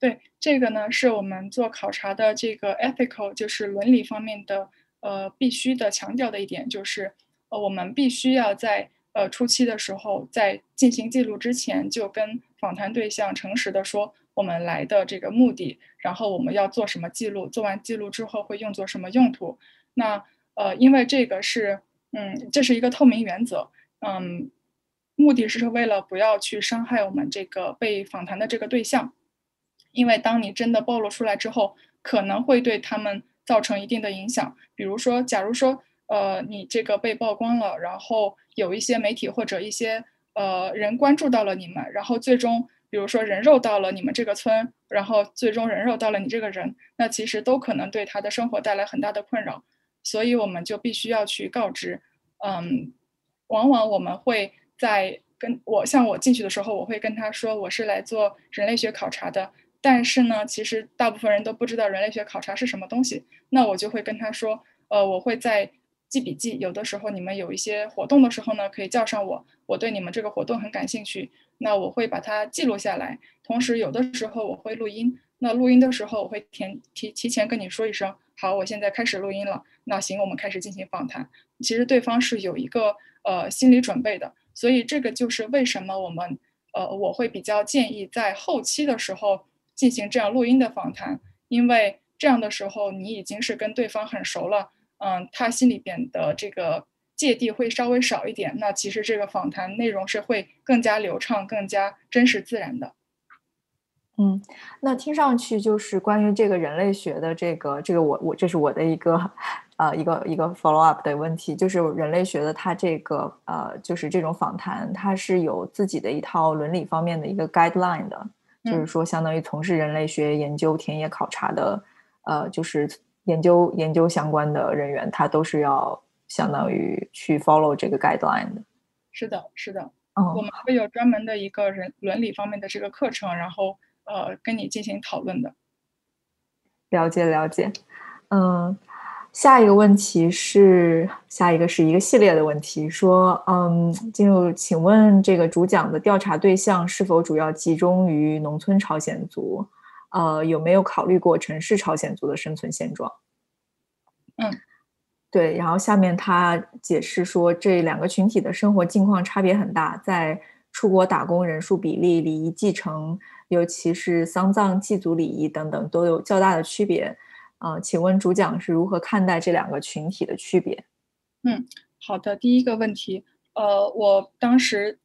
对这个呢，是我们做考察的这个 ethical，就是伦理方面的，呃，必须的强调的一点，就是，呃，我们必须要在呃初期的时候，在进行记录之前，就跟访谈对象诚实的说我们来的这个目的，然后我们要做什么记录，做完记录之后会用作什么用途。那呃，因为这个是嗯，这是一个透明原则，嗯，目的是为了不要去伤害我们这个被访谈的这个对象，因为当你真的暴露出来之后，可能会对他们造成一定的影响。比如说，假如说呃你这个被曝光了，然后有一些媒体或者一些呃人关注到了你们，然后最终比如说人肉到了你们这个村，然后最终人肉到了你这个人，那其实都可能对他的生活带来很大的困扰。所以我们就必须要去告知，嗯，往往我们会在跟我像我进去的时候，我会跟他说我是来做人类学考察的，但是呢，其实大部分人都不知道人类学考察是什么东西。那我就会跟他说，呃，我会在记笔记，有的时候你们有一些活动的时候呢，可以叫上我，我对你们这个活动很感兴趣，那我会把它记录下来。同时，有的时候我会录音，那录音的时候我会提提提前跟你说一声，好，我现在开始录音了。那行，我们开始进行访谈。其实对方是有一个呃心理准备的，所以这个就是为什么我们呃我会比较建议在后期的时候进行这样录音的访谈，因为这样的时候你已经是跟对方很熟了，嗯，他心里边的这个芥蒂会稍微少一点。那其实这个访谈内容是会更加流畅、更加真实自然的。嗯，那听上去就是关于这个人类学的这个这个我我这是我的一个。呃，一个一个 follow up 的问题，就是人类学的它这个呃，就是这种访谈，它是有自己的一套伦理方面的一个 guideline 的，就是说，相当于从事人类学研究、田野考察的，呃，就是研究研究相关的人员，他都是要相当于去 follow 这个 guideline 的。是的，是的，我们会有专门的一个人伦理方面的这个课程，然后呃，跟你进行讨论的。了解，了解，嗯。下一个问题是，下一个是一个系列的问题，说，嗯，进入，请问这个主讲的调查对象是否主要集中于农村朝鲜族？呃，有没有考虑过城市朝鲜族的生存现状？嗯，对。然后下面他解释说，这两个群体的生活境况差别很大，在出国打工人数比例、礼仪继承，尤其是丧葬祭祖礼仪等等，都有较大的区别。啊，请问主讲是如何看待这两个群体的区别？嗯，好的，第一个问题，呃，我当时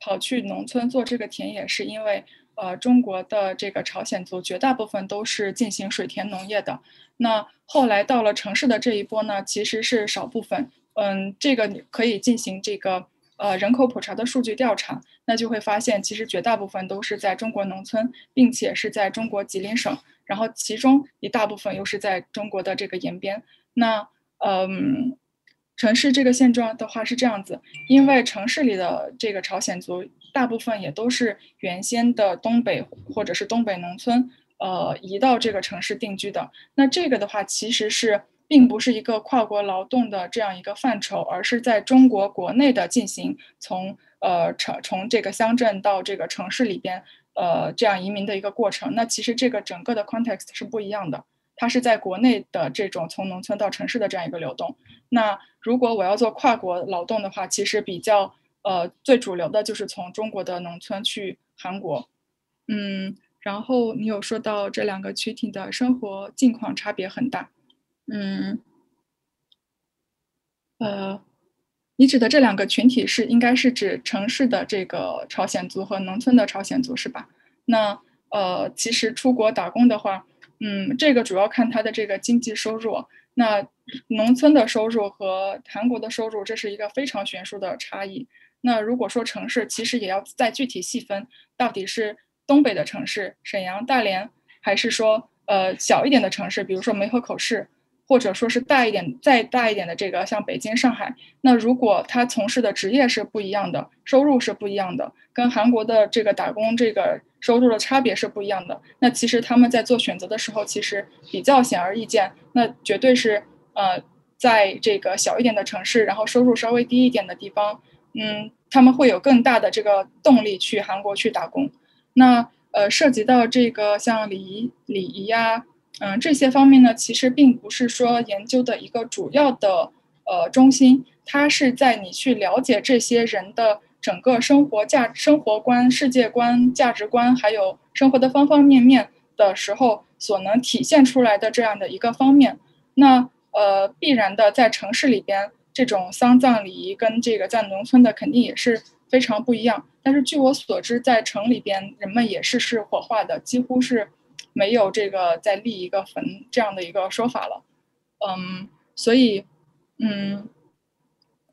跑去农村做这个田野，是因为呃，中国的这个朝鲜族绝大部分都是进行水田农业的。那后来到了城市的这一波呢，其实是少部分。嗯，这个你可以进行这个呃人口普查的数据调查，那就会发现，其实绝大部分都是在中国农村，并且是在中国吉林省。然后其中一大部分又是在中国的这个延边，那嗯，城市这个现状的话是这样子，因为城市里的这个朝鲜族大部分也都是原先的东北或者是东北农村，呃，移到这个城市定居的。那这个的话其实是并不是一个跨国劳动的这样一个范畴，而是在中国国内的进行从呃城从这个乡镇到这个城市里边。呃，这样移民的一个过程，那其实这个整个的 context 是不一样的。它是在国内的这种从农村到城市的这样一个流动。那如果我要做跨国劳动的话，其实比较呃最主流的就是从中国的农村去韩国。嗯，然后你有说到这两个群体的生活境况差别很大。嗯，呃。你指的这两个群体是应该是指城市的这个朝鲜族和农村的朝鲜族是吧？那呃，其实出国打工的话，嗯，这个主要看他的这个经济收入。那农村的收入和韩国的收入，这是一个非常悬殊的差异。那如果说城市，其实也要再具体细分，到底是东北的城市沈阳、大连，还是说呃小一点的城市，比如说梅河口市。或者说是大一点、再大一点的这个，像北京、上海，那如果他从事的职业是不一样的，收入是不一样的，跟韩国的这个打工这个收入的差别是不一样的，那其实他们在做选择的时候，其实比较显而易见，那绝对是呃，在这个小一点的城市，然后收入稍微低一点的地方，嗯，他们会有更大的这个动力去韩国去打工。那呃，涉及到这个像礼仪、礼仪呀。嗯，这些方面呢，其实并不是说研究的一个主要的呃中心。它是在你去了解这些人的整个生活价、生活观、世界观、价值观，还有生活的方方面面的时候，所能体现出来的这样的一个方面。那呃，必然的在城市里边，这种丧葬礼仪跟这个在农村的肯定也是非常不一样。但是据我所知，在城里边，人们也是是火化的，几乎是没有这个再立一个坟这样的一个说法了。嗯，所以，嗯，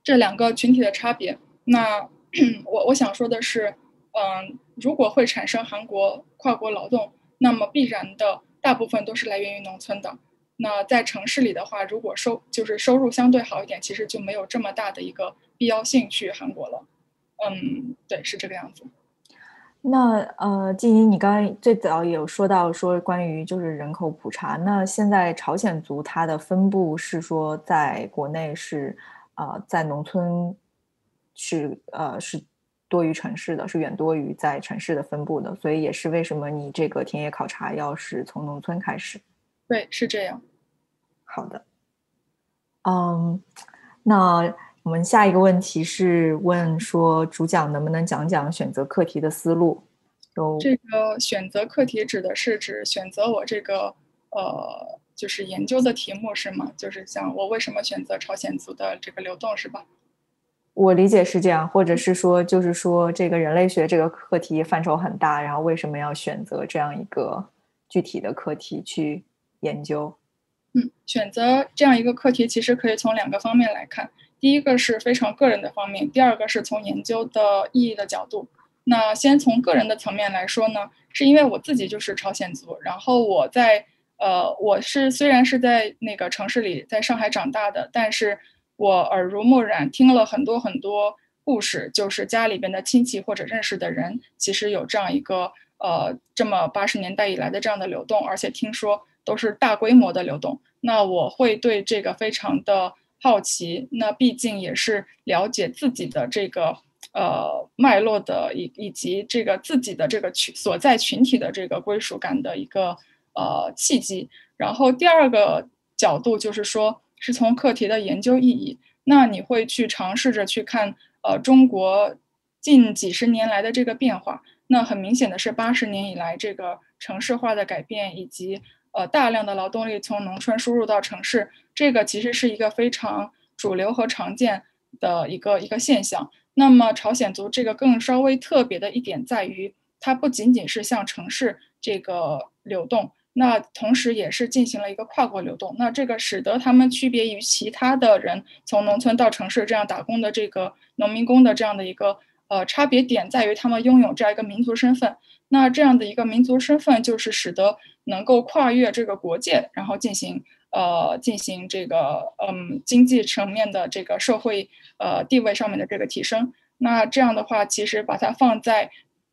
这两个群体的差别，那 [clears throat] 我我想说的是，嗯，如果会产生韩国跨国劳动，那么必然的大部分都是来源于农村的。那在城市里的话，如果收就是收入相对好一点，其实就没有这么大的一个必要性去韩国了。嗯，对，是这个样子。那呃，静怡，你刚刚最早有说到说关于就是人口普查，那现在朝鲜族它的分布是说在国内是呃在农村是呃是多于城市的，是远多于在城市的分布的，所以也是为什么你这个田野考察要是从农村开始？对，是这样。好的，嗯，那。我们下一个问题是问说，主讲能不能讲讲选择课题的思路？有这个选择课题指的是指选择我这个呃，就是研究的题目是吗？就是像我为什么选择朝鲜族的这个流动是吧？我理解是这样，或者是说，就是说这个人类学这个课题范畴很大，然后为什么要选择这样一个具体的课题去研究？嗯，选择这样一个课题其实可以从两个方面来看。第一个是非常个人的方面，第二个是从研究的意义的角度。那先从个人的层面来说呢，是因为我自己就是朝鲜族，然后我在呃，我是虽然是在那个城市里，在上海长大的，但是我耳濡目染，听了很多很多故事，就是家里边的亲戚或者认识的人，其实有这样一个呃，这么八十年代以来的这样的流动，而且听说都是大规模的流动。那我会对这个非常的。好奇，那毕竟也是了解自己的这个呃脉络的，以以及这个自己的这个群所在群体的这个归属感的一个呃契机。然后第二个角度就是说，是从课题的研究意义。那你会去尝试着去看呃中国近几十年来的这个变化。那很明显的是，八十年以来这个城市化的改变以及。呃，大量的劳动力从农村输入到城市，这个其实是一个非常主流和常见的一个一个现象。那么朝鲜族这个更稍微特别的一点在于，它不仅仅是向城市这个流动，那同时也是进行了一个跨国流动。那这个使得他们区别于其他的人从农村到城市这样打工的这个农民工的这样的一个呃差别点在于，他们拥有这样一个民族身份。那这样的一个民族身份，就是使得能够跨越这个国界，然后进行呃进行这个嗯经济层面的这个社会呃地位上面的这个提升。那这样的话，其实把它放在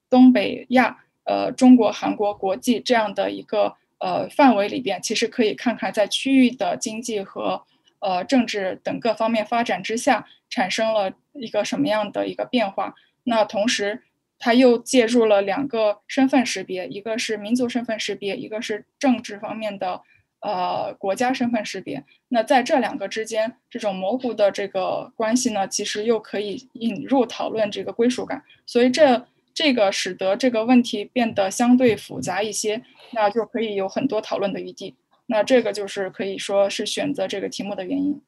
东北亚呃中国、韩国国际这样的一个呃范围里边，其实可以看看在区域的经济和呃政治等各方面发展之下，产生了一个什么样的一个变化。那同时。他又介入了两个身份识别，一个是民族身份识别，一个是政治方面的，呃，国家身份识别。那在这两个之间，这种模糊的这个关系呢，其实又可以引入讨论这个归属感。所以这这个使得这个问题变得相对复杂一些，那就可以有很多讨论的余地。那这个就是可以说是选择这个题目的原因。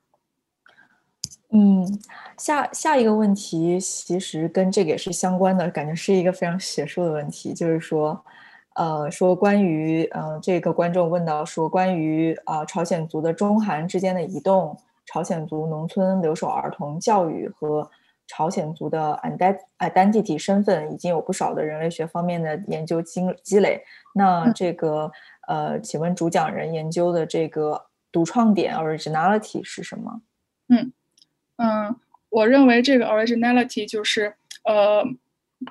嗯，下下一个问题其实跟这个也是相关的，感觉是一个非常学术的问题，就是说，呃，说关于呃这个观众问到说关于啊朝鲜族的中韩之间的移动，朝鲜族农村留守儿童教育和朝鲜族的 identity 身份，已经有不少的人类学方面的研究积积累。那这个呃，请问主讲人研究的这个独创点 originality 是什么？嗯。嗯，我认为这个 originality 就是，呃，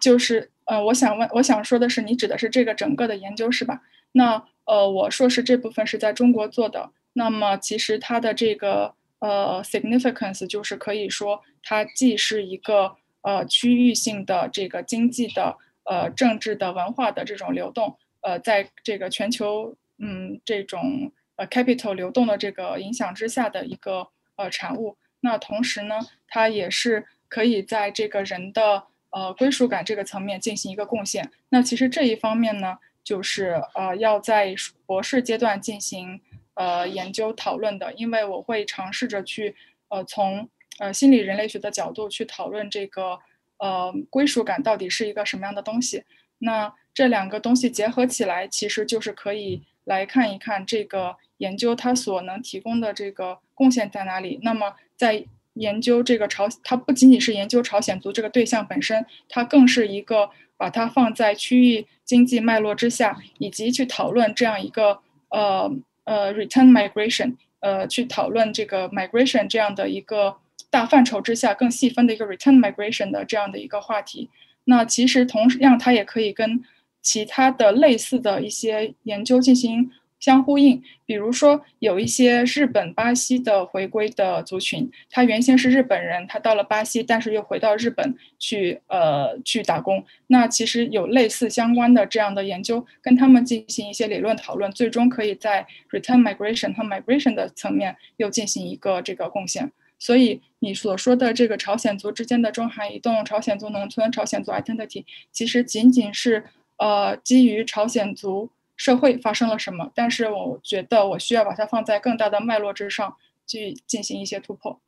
就是呃，我想问，我想说的是，你指的是这个整个的研究是吧？那呃，我硕士这部分是在中国做的，那么其实它的这个呃 significance 就是可以说，它既是一个呃区域性的这个经济的呃政治的文化的这种流动，呃，在这个全球嗯这种呃 capital 流动的这个影响之下的一个呃产物。那同时呢，它也是可以在这个人的呃归属感这个层面进行一个贡献。那其实这一方面呢，就是呃要在博士阶段进行呃研究讨论的，因为我会尝试着去呃从呃心理人类学的角度去讨论这个呃归属感到底是一个什么样的东西。那这两个东西结合起来，其实就是可以来看一看这个研究它所能提供的这个贡献在哪里。那么在研究这个朝，它不仅仅是研究朝鲜族这个对象本身，它更是一个把它放在区域经济脉络之下，以及去讨论这样一个呃呃 return migration，呃去讨论这个 migration 这样的一个大范畴之下更细分的一个 return migration 的这样的一个话题。那其实同样，它也可以跟其他的类似的一些研究进行相呼应。比如说，有一些日本、巴西的回归的族群，他原先是日本人，他到了巴西，但是又回到日本去，呃，去打工。那其实有类似相关的这样的研究，跟他们进行一些理论讨论，最终可以在 return migration 和 migration 的层面又进行一个这个贡献。所以你所说的这个朝鲜族之间的中韩移动、朝鲜族农村、朝鲜族 identity，其实仅仅是呃基于朝鲜族社会发生了什么，但是我觉得我需要把它放在更大的脉络之上去进行一些突破。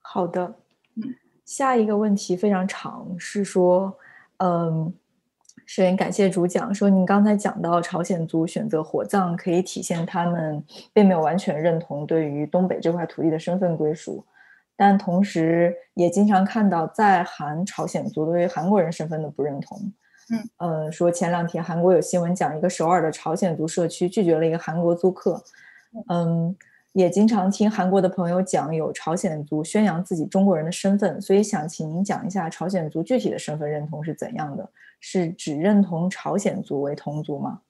好的，嗯，下一个问题非常长，是说，嗯。首先感谢主讲，说您刚才讲到朝鲜族选择火葬，可以体现他们并没有完全认同对于东北这块土地的身份归属，但同时也经常看到在韩朝鲜族对于韩国人身份的不认同。嗯，呃，说前两天韩国有新闻讲一个首尔的朝鲜族社区拒绝了一个韩国租客。嗯。也经常听韩国的朋友讲，有朝鲜族宣扬自己中国人的身份，所以想请您讲一下朝鲜族具体的身份认同是怎样的？是只认同朝鲜族为同族吗？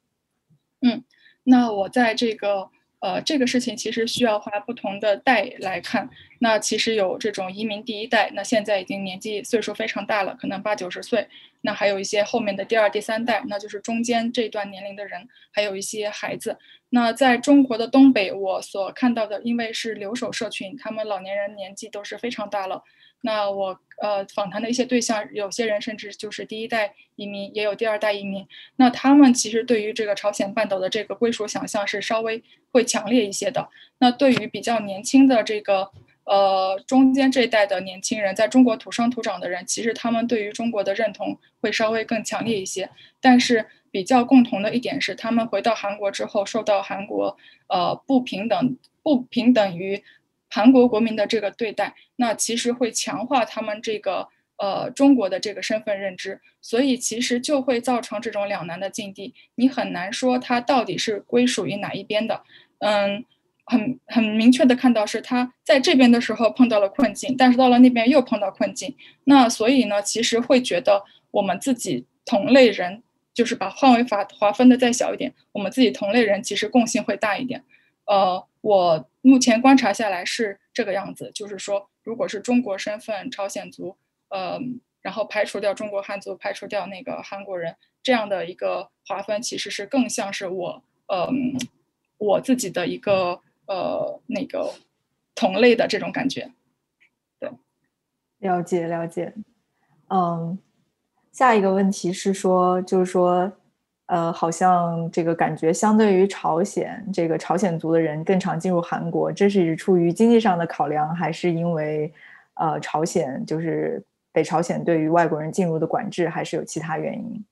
嗯，那我在这个。呃，这个事情其实需要花不同的代来看。那其实有这种移民第一代，那现在已经年纪岁数非常大了，可能八九十岁。那还有一些后面的第二、第三代，那就是中间这段年龄的人，还有一些孩子。那在中国的东北，我所看到的，因为是留守社群，他们老年人年纪都是非常大了。那我呃访谈的一些对象，有些人甚至就是第一代移民，也有第二代移民。那他们其实对于这个朝鲜半岛的这个归属想象是稍微会强烈一些的。那对于比较年轻的这个呃中间这一代的年轻人，在中国土生土长的人，其实他们对于中国的认同会稍微更强烈一些。但是比较共同的一点是，他们回到韩国之后，受到韩国呃不平等不平等于。韩国国民的这个对待，那其实会强化他们这个呃中国的这个身份认知，所以其实就会造成这种两难的境地。你很难说他到底是归属于哪一边的。嗯，很很明确的看到是他在这边的时候碰到了困境，但是到了那边又碰到困境。那所以呢，其实会觉得我们自己同类人，就是把范围划划分的再小一点，我们自己同类人其实共性会大一点。呃，我目前观察下来是这个样子，就是说，如果是中国身份朝鲜族，呃，然后排除掉中国汉族，排除掉那个韩国人，这样的一个划分，其实是更像是我，呃，我自己的一个呃那个同类的这种感觉。对，了解了解。嗯，下一个问题是说，就是说。呃，好像这个感觉相对于朝鲜，这个朝鲜族的人更常进入韩国，这是出于经济上的考量，还是因为呃朝鲜就是北朝鲜对于外国人进入的管制，还是有其他原因？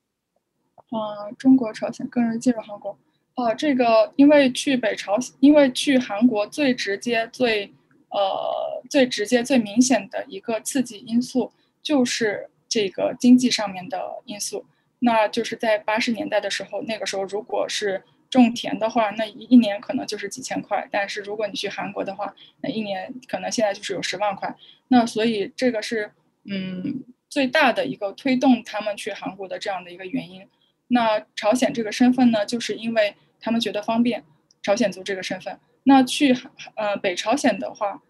啊，中国朝鲜更容易进入韩国。啊，这个因为去北朝鲜，因为去韩国最直接、最呃最直接、最明显的一个刺激因素就是这个经济上面的因素。那就是在八十年代的时候，那个时候如果是种田的话，那一一年可能就是几千块。但是如果你去韩国的话，那一年可能现在就是有十万块。那所以这个是嗯最大的一个推动他们去韩国的这样的一个原因。那朝鲜这个身份呢，就是因为他们觉得方便，朝鲜族这个身份。那去呃北朝鲜的话，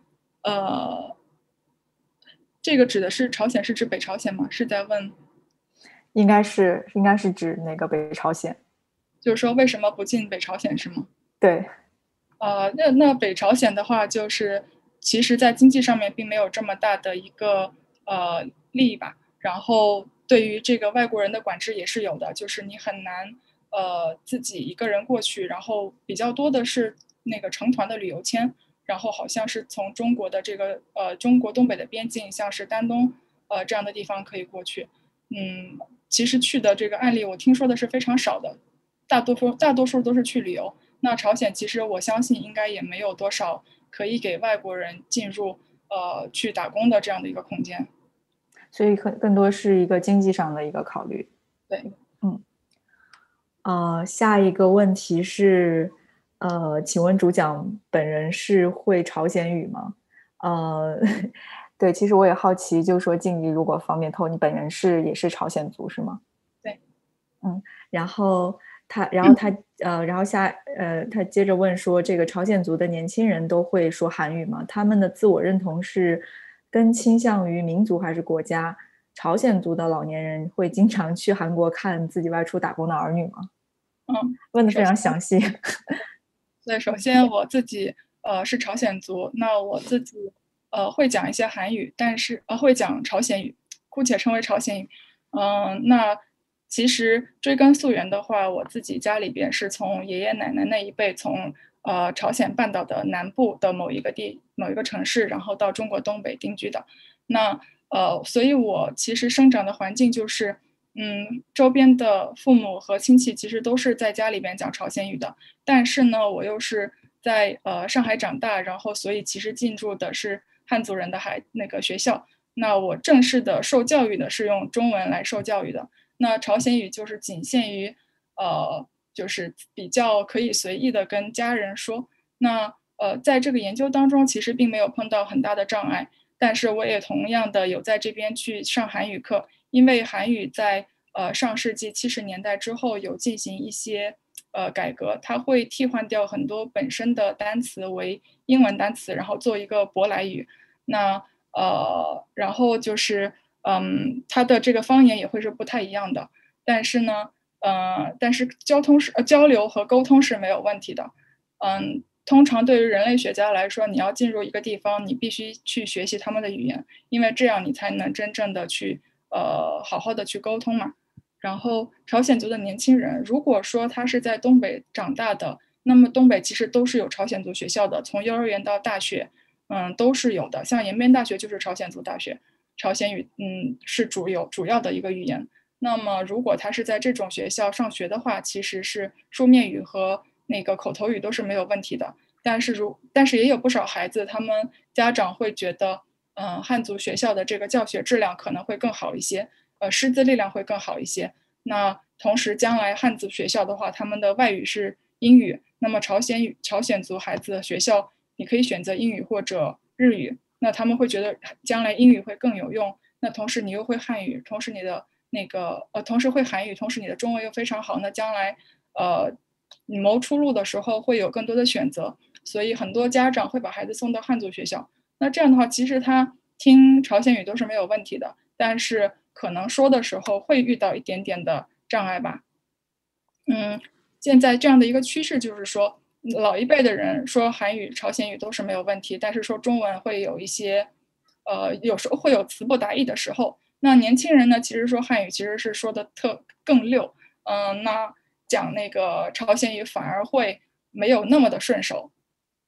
呃，这个指的是朝鲜是指北朝鲜吗？是在问？应该是应该是指那个北朝鲜，就是说为什么不进北朝鲜是吗？对，呃，那那北朝鲜的话，就是其实在经济上面并没有这么大的一个呃利益吧。然后对于这个外国人的管制也是有的，就是你很难呃自己一个人过去，然后比较多的是那个成团的旅游签，然后好像是从中国的这个呃中国东北的边境，像是丹东呃这样的地方可以过去。嗯，其实去的这个案例我听说的是非常少的，大多数大多数都是去旅游。那朝鲜其实我相信应该也没有多少可以给外国人进入呃去打工的这样的一个空间，所以更更多是一个经济上的一个考虑。对，嗯，呃，下一个问题是，呃，请问主讲本人是会朝鲜语吗？呃，对，其实我也好奇，就是说静怡如果方便透，你本人是也是朝鲜族是吗？对，嗯，然后。他，然后他，呃，然后下，呃，他接着问说，这个朝鲜族的年轻人都会说韩语吗？他们的自我认同是更倾向于民族还是国家？朝鲜族的老年人会经常去韩国看自己外出打工的儿女吗？嗯，问的非常详细。对，首先 [laughs] 我自己，呃，是朝鲜族，那我自己，呃，会讲一些韩语，但是呃，会讲朝鲜语，姑且称为朝鲜语。嗯，那。其实追根溯源的话，我自己家里边是从爷爷奶奶那一辈从呃朝鲜半岛的南部的某一个地某一个城市，然后到中国东北定居的。那呃，所以我其实生长的环境就是，嗯，周边的父母和亲戚其实都是在家里边讲朝鲜语的。但是呢，我又是在呃上海长大，然后所以其实进驻的是汉族人的孩那个学校。那我正式的受教育的是用中文来受教育的。那朝鲜语就是仅限于，呃，就是比较可以随意的跟家人说。那呃，在这个研究当中，其实并没有碰到很大的障碍。但是我也同样的有在这边去上韩语课，因为韩语在呃上世纪七十年代之后有进行一些呃改革，它会替换掉很多本身的单词为英文单词，然后做一个舶来语。那呃，然后就是。嗯，它的这个方言也会是不太一样的，但是呢，呃，但是交通是呃交流和沟通是没有问题的。嗯，通常对于人类学家来说，你要进入一个地方，你必须去学习他们的语言，因为这样你才能真正的去呃好好的去沟通嘛。然后朝鲜族的年轻人，如果说他是在东北长大的，那么东北其实都是有朝鲜族学校的，从幼儿园到大学，嗯，都是有的。像延边大学就是朝鲜族大学。朝鲜语，嗯，是主有主要的一个语言。那么，如果他是在这种学校上学的话，其实是书面语和那个口头语都是没有问题的。但是，如但是也有不少孩子，他们家长会觉得，嗯，汉族学校的这个教学质量可能会更好一些，呃，师资力量会更好一些。那同时，将来汉族学校的话，他们的外语是英语。那么，朝鲜语朝鲜族孩子的学校，你可以选择英语或者日语。那他们会觉得将来英语会更有用。那同时你又会汉语，同时你的那个呃，同时会韩语，同时你的中文又非常好。那将来呃，你谋出路的时候会有更多的选择。所以很多家长会把孩子送到汉族学校。那这样的话，其实他听朝鲜语都是没有问题的，但是可能说的时候会遇到一点点的障碍吧。嗯，现在这样的一个趋势就是说。老一辈的人说韩语、朝鲜语都是没有问题，但是说中文会有一些，呃，有时候会有词不达意的时候。那年轻人呢，其实说汉语其实是说的特更溜，嗯，那讲那个朝鲜语反而会没有那么的顺手，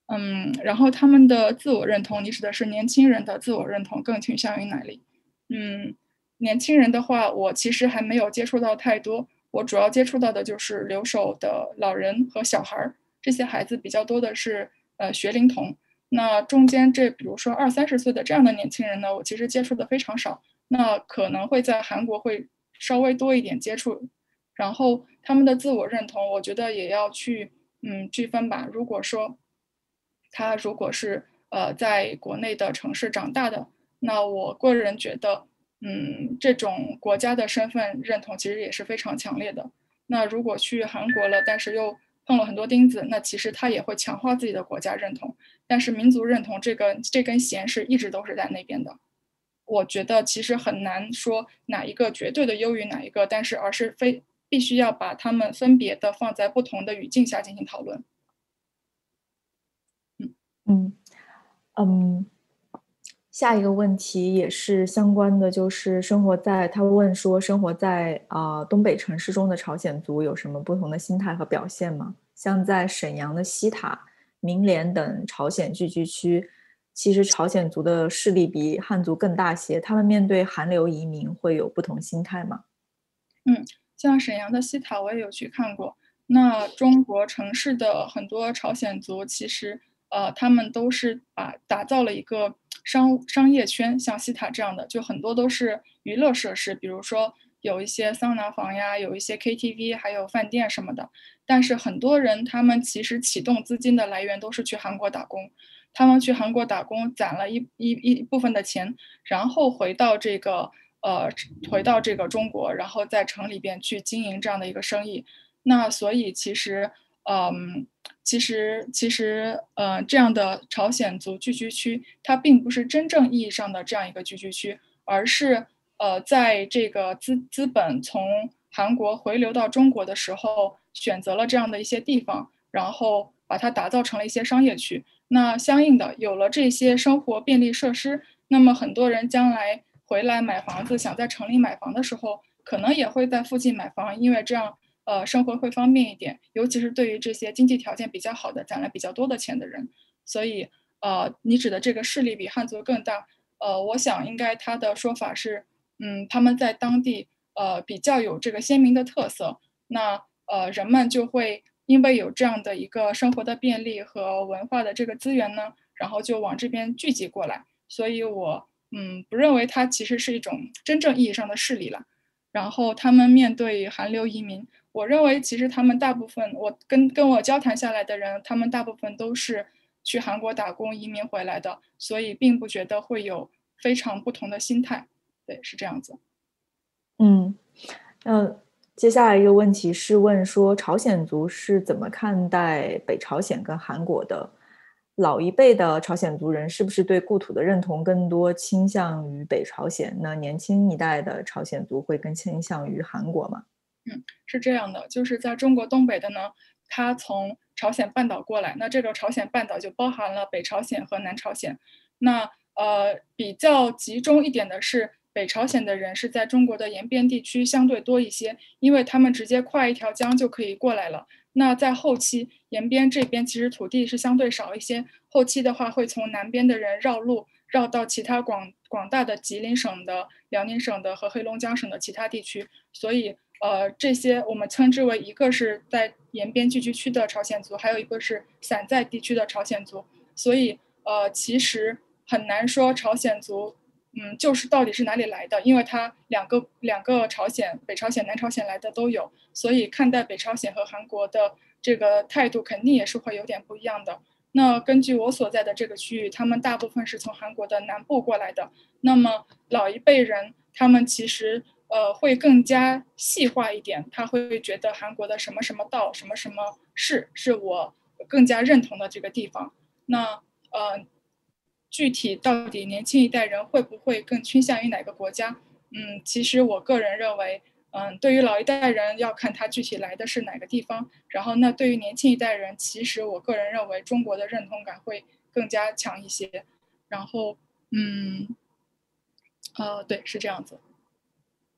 嗯，然后他们的自我认同，你指的是年轻人的自我认同更倾向于哪里？嗯，年轻人的话，我其实还没有接触到太多，我主要接触到的就是留守的老人和小孩儿。这些孩子比较多的是呃学龄童，那中间这比如说二三十岁的这样的年轻人呢，我其实接触的非常少，那可能会在韩国会稍微多一点接触，然后他们的自我认同，我觉得也要去嗯区分吧。如果说他如果是呃在国内的城市长大的，那我个人觉得嗯这种国家的身份认同其实也是非常强烈的。那如果去韩国了，但是又碰了很多钉子，那其实他也会强化自己的国家认同，但是民族认同这个这根弦是一直都是在那边的。我觉得其实很难说哪一个绝对的优于哪一个，但是而是非必须要把他们分别的放在不同的语境下进行讨论。嗯嗯，下一个问题也是相关的，就是生活在他问说，生活在啊东北城市中的朝鲜族有什么不同的心态和表现吗？像在沈阳的西塔、明廉等朝鲜聚居区，其实朝鲜族的势力比汉族更大些，他们面对韩流移民会有不同心态吗？嗯，像沈阳的西塔，我也有去看过。那中国城市的很多朝鲜族，其实呃，他们都是把打造了一个商商业圈，像西塔这样的，就很多都是娱乐设施，比如说有一些桑拿房呀，有一些 KTV，还有饭店什么的。但是很多人他们其实启动资金的来源都是去韩国打工，他们去韩国打工攒了一一一部分的钱，然后回到这个呃回到这个中国，然后在城里边去经营这样的一个生意。那所以其实，嗯，其实其实，呃，这样的朝鲜族聚居区，它并不是真正意义上的这样一个聚居区，而是，呃，在这个资资本从韩国回流到中国的时候，选择了这样的一些地方，然后把它打造成了一些商业区。那相应的，有了这些生活便利设施，那么很多人将来回来买房子，想在城里买房的时候，可能也会在附近买房，因为这样。呃，生活会方便一点，尤其是对于这些经济条件比较好的、攒了比较多的钱的人。所以，呃，你指的这个势力比汉族更大。呃，我想应该他的说法是，嗯，他们在当地呃比较有这个鲜明的特色。那呃，人们就会因为有这样的一个生活的便利和文化的这个资源呢，然后就往这边聚集过来。所以我嗯不认为它其实是一种真正意义上的势力了。然后他们面对韩流移民。我认为，其实他们大部分，我跟跟我交谈下来的人，他们大部分都是去韩国打工移民回来的，所以并不觉得会有非常不同的心态。对，是这样子。嗯，呃，接下来一个问题是问说，朝鲜族是怎么看待北朝鲜跟韩国的？老一辈的朝鲜族人是不是对故土的认同更多倾向于北朝鲜？那年轻一代的朝鲜族会更倾向于韩国吗？嗯，是这样的，就是在中国东北的呢，他从朝鲜半岛过来，那这个朝鲜半岛就包含了北朝鲜和南朝鲜。那呃，比较集中一点的是北朝鲜的人是在中国的延边地区相对多一些，因为他们直接跨一条江就可以过来了。那在后期延边这边其实土地是相对少一些，后期的话会从南边的人绕路绕到其他广广大的吉林省的、辽宁省的和黑龙江省的其他地区，所以。呃，这些我们称之为一个是在延边聚居区的朝鲜族，还有一个是散在地区的朝鲜族。所以，呃，其实很难说朝鲜族，嗯，就是到底是哪里来的，因为它两个两个朝鲜，北朝鲜、南朝鲜来的都有。所以，看待北朝鲜和韩国的这个态度，肯定也是会有点不一样的。那根据我所在的这个区域，他们大部分是从韩国的南部过来的。那么老一辈人，他们其实。呃，会更加细化一点，他会觉得韩国的什么什么道，什么什么市是我更加认同的这个地方。那呃，具体到底年轻一代人会不会更倾向于哪个国家？嗯，其实我个人认为，嗯，对于老一代人要看他具体来的是哪个地方。然后，那对于年轻一代人，其实我个人认为中国的认同感会更加强一些。然后，嗯，呃，对，是这样子。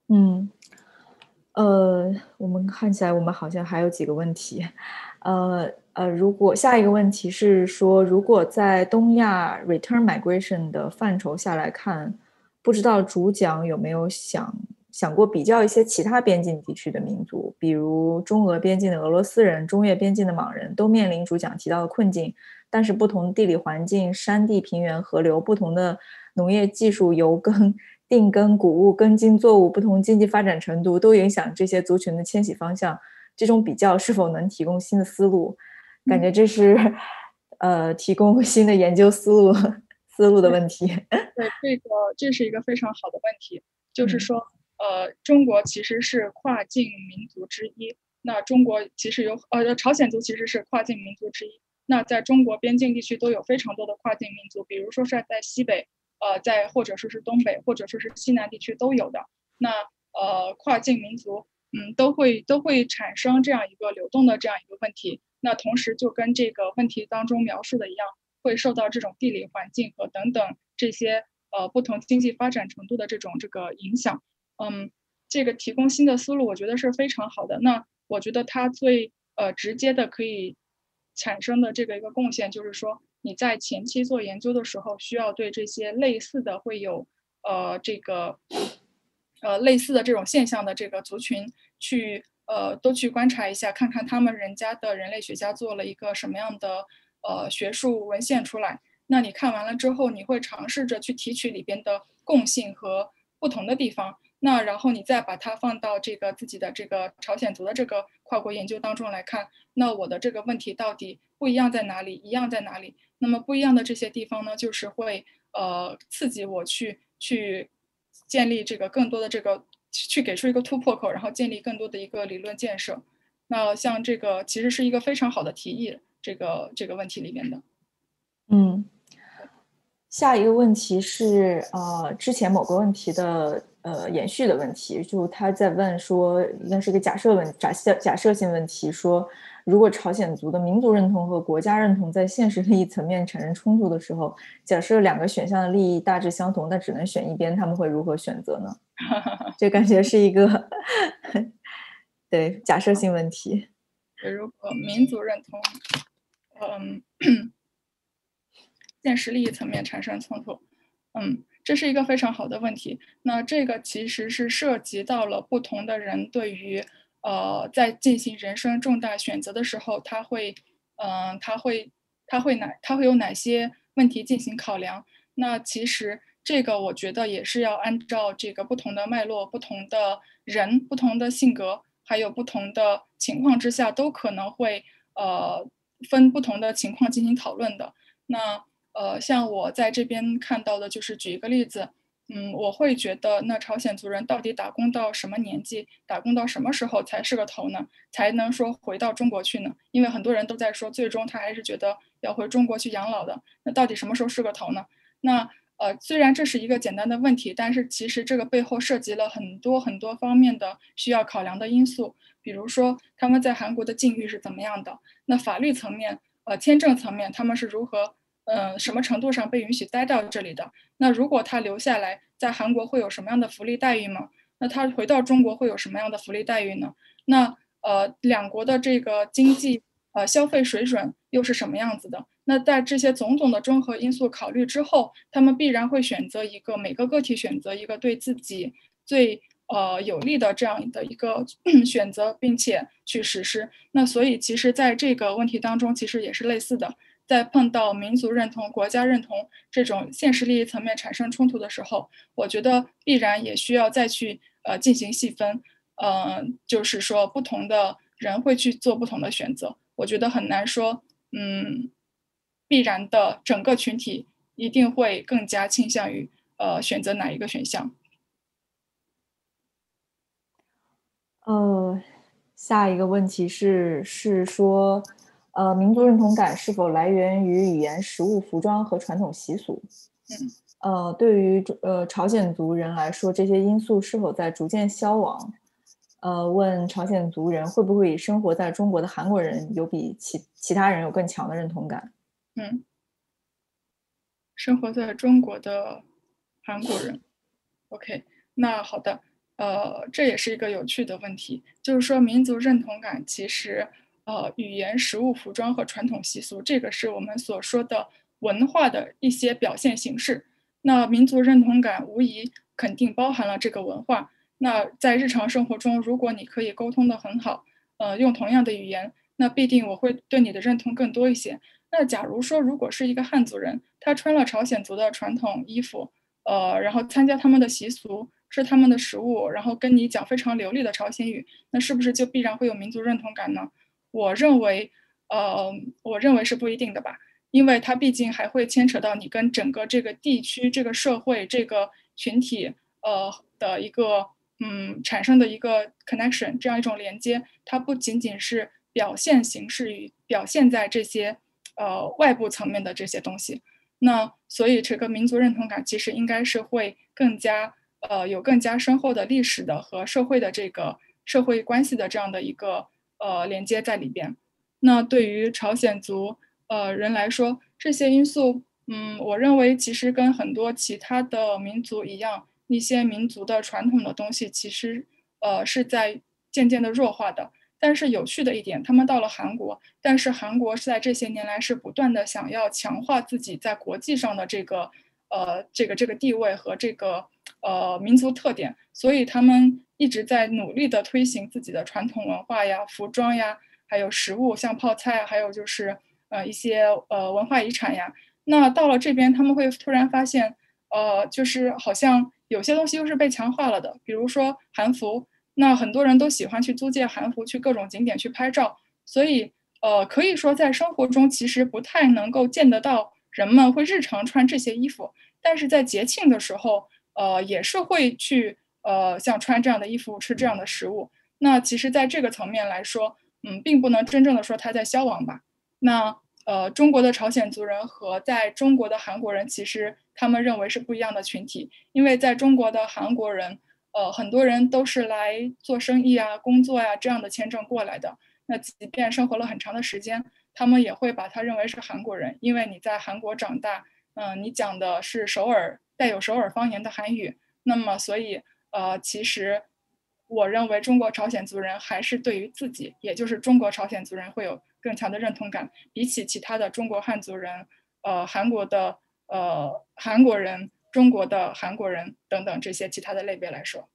嗯，呃，我们看起来我们好像还有几个问题，呃呃，如果下一个问题是说，如果在东亚 return migration 的范畴下来看，不知道主讲有没有想想过比较一些其他边境地区的民族，比如中俄边境的俄罗斯人、中越边境的莽人，都面临主讲提到的困境，但是不同地理环境、山地、平原、河流、不同的农业技术、油耕。定根谷物、根茎作物不同经济发展程度都影响这些族群的迁徙方向。这种比较是否能提供新的思路？感觉这是呃提供新的研究思路思路的问题。[laughs] 对，这个这是一个非常好的问题。就是说，呃，中国其实是跨境民族之一。那中国其实有呃朝鲜族其实是跨境民族之一。那在中国边境地区都有非常多的跨境民族，比如说是在西北。呃，在或者说是东北，或者说是西南地区都有的。那呃，跨境民族，嗯，都会都会产生这样一个流动的这样一个问题。那同时就跟这个问题当中描述的一样，会受到这种地理环境和等等这些呃不同经济发展程度的这种这个影响。嗯，这个提供新的思路，我觉得是非常好的。那我觉得它最呃直接的可以产生的这个一个贡献，就是说你在前期做研究的时候，需要对这些类似的会有呃这个呃类似的这种现象的这个族群去呃都去观察一下，看看他们人家的人类学家做了一个什么样的呃学术文献出来。那你看完了之后，你会尝试着去提取里边的共性和不同的地方。那然后你再把它放到这个自己的这个朝鲜族的这个跨国研究当中来看，那我的这个问题到底不一样在哪里，一样在哪里？那么不一样的这些地方呢，就是会呃刺激我去去建立这个更多的这个去给出一个突破口，然后建立更多的一个理论建设。那像这个其实是一个非常好的提议，这个这个问题里面的，嗯。下一个问题是，呃，之前某个问题的呃延续的问题，就他在问说，应该是一个假设问假设假设性问题，说如果朝鲜族的民族认同和国家认同在现实利益层面产生冲突的时候，假设两个选项的利益大致相同，但只能选一边，他们会如何选择呢？[laughs] 这感觉是一个 [laughs] 对假设性问题。如果民族认同，嗯。[clears throat] 现实利益层面产生冲突，嗯，这是一个非常好的问题。那这个其实是涉及到了不同的人对于，呃，在进行人生重大选择的时候，他会，嗯，他会，他会哪，他会有哪些问题进行考量？那其实这个我觉得也是要按照这个不同的脉络、不同的人、不同的性格，还有不同的情况之下，都可能会，呃，分不同的情况进行讨论的。那呃，像我在这边看到的，就是举一个例子，嗯，我会觉得，那朝鲜族人到底打工到什么年纪，打工到什么时候才是个头呢？才能说回到中国去呢？因为很多人都在说，最终他还是觉得要回中国去养老的。那到底什么时候是个头呢？那呃，虽然这是一个简单的问题，但是其实这个背后涉及了很多很多方面的需要考量的因素，比如说他们在韩国的境遇是怎么样的，那法律层面，呃，签证层面他们是如何。呃，什么程度上被允许待到这里的？那如果他留下来，在韩国会有什么样的福利待遇吗？那他回到中国会有什么样的福利待遇呢？那呃，两国的这个经济呃消费水准又是什么样子的？那在这些种种的综合因素考虑之后，他们必然会选择一个每个个体选择一个对自己最呃有利的这样的一个 [clears throat] 选择，并且去实施。那所以其实在这个问题当中，其实也是类似的。在碰到民族认同、国家认同这种现实利益层面产生冲突的时候，我觉得必然也需要再去呃进行细分，嗯，就是说不同的人会去做不同的选择。我觉得很难说，嗯，必然的整个群体一定会更加倾向于呃选择哪一个选项。呃，下一个问题是是说。呃，民族认同感是否来源于语言、食物、服装和传统习俗？嗯，呃，对于呃朝鲜族人来说，这些因素是否在逐渐消亡？呃，问朝鲜族人会不会以生活在中国的韩国人有比其其他人有更强的认同感？嗯，生活在中国的韩国人，OK，那好的，呃，这也是一个有趣的问题，就是说民族认同感其实。呃，语言、食物、服装和传统习俗，这个是我们所说的文化的一些表现形式。那民族认同感无疑肯定包含了这个文化。那在日常生活中，如果你可以沟通的很好，呃，用同样的语言，那必定我会对你的认同更多一些。那假如说，如果是一个汉族人，他穿了朝鲜族的传统衣服，呃，然后参加他们的习俗，吃他们的食物，然后跟你讲非常流利的朝鲜语，那是不是就必然会有民族认同感呢？我认为，呃，我认为是不一定的吧，因为它毕竟还会牵扯到你跟整个这个地区、这个社会、这个群体，呃的一个，嗯，产生的一个 connection，这样一种连接，它不仅仅是表现形式与表现在这些，呃，外部层面的这些东西。那所以这个民族认同感其实应该是会更加，呃，有更加深厚的历史的和社会的这个社会关系的这样的一个。呃，连接在里边。那对于朝鲜族呃人来说，这些因素，嗯，我认为其实跟很多其他的民族一样，一些民族的传统的东西其实呃是在渐渐的弱化的。但是有趣的一点，他们到了韩国，但是韩国是在这些年来是不断的想要强化自己在国际上的这个呃这个这个地位和这个呃民族特点，所以他们一直在努力的推行自己的传统文化呀、服装呀，还有食物，像泡菜，还有就是呃一些呃文化遗产呀。那到了这边，他们会突然发现，呃，就是好像有些东西又是被强化了的，比如说韩服。那很多人都喜欢去租借韩服，去各种景点去拍照，所以，呃，可以说在生活中其实不太能够见得到人们会日常穿这些衣服，但是在节庆的时候，呃，也是会去，呃，像穿这样的衣服，吃这样的食物。那其实，在这个层面来说，嗯，并不能真正的说它在消亡吧。那，呃，中国的朝鲜族人和在中国的韩国人，其实他们认为是不一样的群体，因为在中国的韩国人。呃，很多人都是来做生意啊、工作呀这样的签证过来的。那即便生活了很长的时间，他们也会把他认为是韩国人，因为你在韩国长大，嗯，你讲的是首尔带有首尔方言的韩语。那么，所以呃，其实我认为中国朝鲜族人还是对于自己，也就是中国朝鲜族人会有更强的认同感，比起其他的中国汉族人，呃，韩国的呃韩国人。中国的韩国人等等这些其他的类别来说，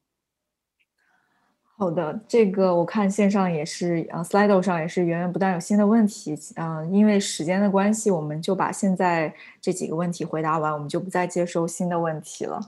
好的，这个我看线上也是呃，Slido 上也是源源不断有新的问题，嗯，因为时间的关系，我们就把现在这几个问题回答完，我们就不再接收新的问题了。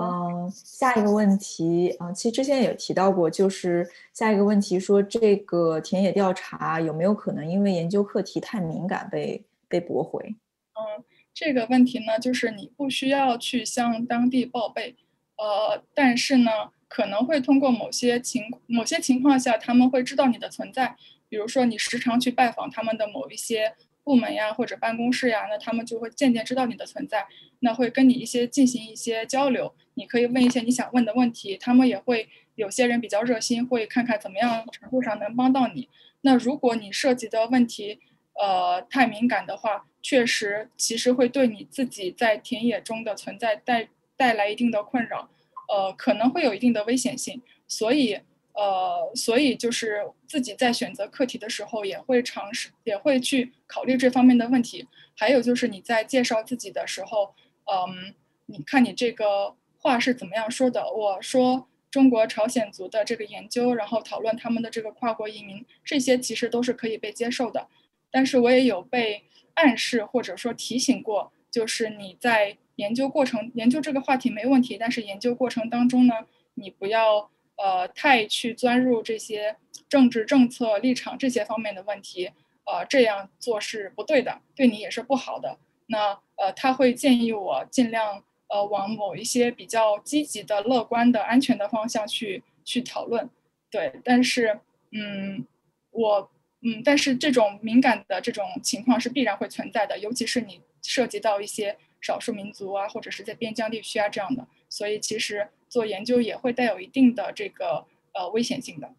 嗯，下一个问题，嗯，其实之前也提到过，就是下一个问题说这个田野调查有没有可能因为研究课题太敏感被被驳回？嗯。这个问题呢，就是你不需要去向当地报备，呃，但是呢，可能会通过某些情某些情况下，他们会知道你的存在。比如说，你时常去拜访他们的某一些部门呀，或者办公室呀，那他们就会渐渐知道你的存在，那会跟你一些进行一些交流。你可以问一些你想问的问题，他们也会有些人比较热心，会看看怎么样程度上能帮到你。那如果你涉及的问题，呃，太敏感的话。确实，其实会对你自己在田野中的存在带带来一定的困扰，呃，可能会有一定的危险性。所以，呃，所以就是自己在选择课题的时候，也会尝试，也会去考虑这方面的问题。还有就是你在介绍自己的时候，嗯，你看你这个话是怎么样说的？我说中国朝鲜族的这个研究，然后讨论他们的这个跨国移民，这些其实都是可以被接受的。但是我也有被。暗示或者说提醒过，就是你在研究过程研究这个话题没问题，但是研究过程当中呢，你不要呃太去钻入这些政治政策立场这些方面的问题，呃这样做是不对的，对你也是不好的。那呃他会建议我尽量呃往某一些比较积极的、乐观的、安全的方向去去讨论，对，但是嗯我。嗯，但是这种敏感的这种情况是必然会存在的，尤其是你涉及到一些少数民族啊，或者是在边疆地区啊这样的，所以其实做研究也会带有一定的这个呃危险性的。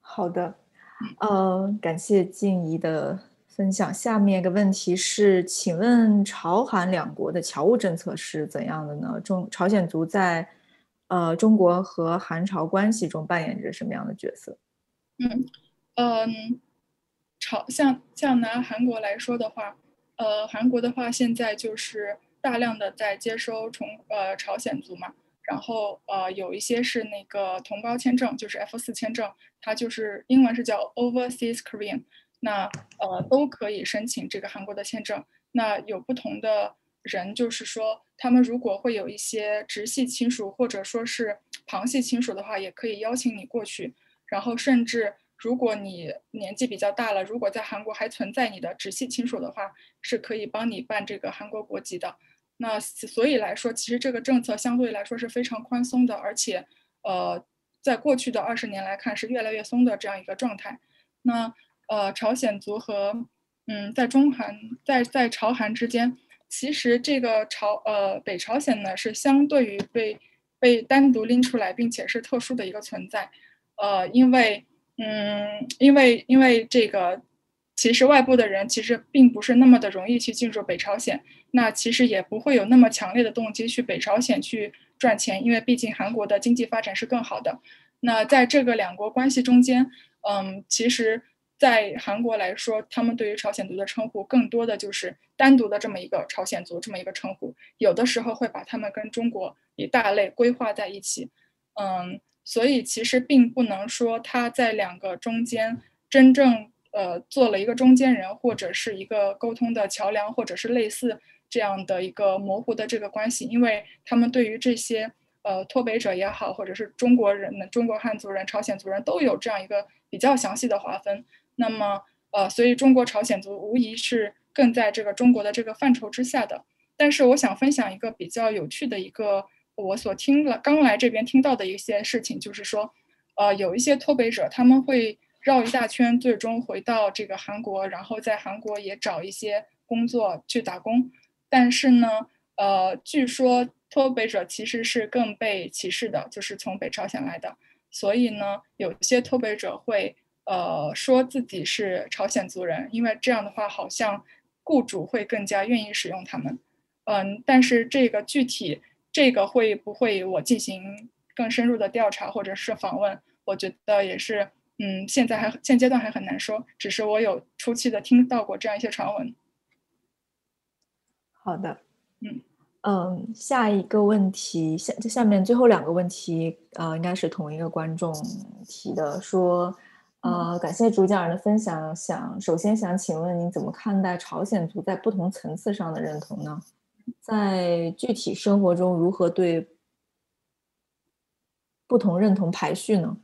好的，呃，感谢静怡的分享。下面一个问题是，请问朝韩两国的侨务政策是怎样的呢？中朝鲜族在呃中国和韩朝关系中扮演着什么样的角色？嗯。嗯，朝像像拿韩国来说的话，呃，韩国的话现在就是大量的在接收从呃朝鲜族嘛，然后呃有一些是那个同胞签证，就是 F 四签证，它就是英文是叫 Overseas Korean，那呃都可以申请这个韩国的签证。那有不同的人，就是说他们如果会有一些直系亲属或者说是旁系亲属的话，也可以邀请你过去，然后甚至。如果你年纪比较大了，如果在韩国还存在你的直系亲属的话，是可以帮你办这个韩国国籍的。那所以来说，其实这个政策相对来说是非常宽松的，而且，呃，在过去的二十年来看是越来越松的这样一个状态。那呃，朝鲜族和嗯，在中韩在在朝韩之间，其实这个朝呃北朝鲜呢是相对于被被单独拎出来，并且是特殊的一个存在，呃，因为。嗯，因为因为这个，其实外部的人其实并不是那么的容易去进入北朝鲜，那其实也不会有那么强烈的动机去北朝鲜去赚钱，因为毕竟韩国的经济发展是更好的。那在这个两国关系中间，嗯，其实。在韩国来说，他们对于朝鲜族的称呼更多的就是单独的这么一个朝鲜族这么一个称呼，有的时候会把他们跟中国一大类规划在一起，嗯，所以其实并不能说他在两个中间真正呃做了一个中间人或者是一个沟通的桥梁，或者是类似这样的一个模糊的这个关系，因为他们对于这些呃脱北者也好，或者是中国人的中国汉族人、朝鲜族人都有这样一个比较详细的划分。那么，呃，所以中国朝鲜族无疑是更在这个中国的这个范畴之下的。但是，我想分享一个比较有趣的一个我所听了刚来这边听到的一些事情，就是说，呃，有一些脱北者他们会绕一大圈，最终回到这个韩国，然后在韩国也找一些工作去打工。但是呢，呃，据说脱北者其实是更被歧视的，就是从北朝鲜来的。所以呢，有些脱北者会。呃，说自己是朝鲜族人，因为这样的话，好像雇主会更加愿意使用他们。嗯，但是这个具体这个会不会我进行更深入的调查或者是访问，我觉得也是，嗯，现在还现阶段还很难说。只是我有初期的听到过这样一些传闻。好的，嗯嗯，下一个问题，下这下面最后两个问题，呃，应该是同一个观众提的，说。呃，感谢主讲人的分享。想首先想请问您怎么看待朝鲜族在不同层次上的认同呢？在具体生活中如何对不同认同排序呢？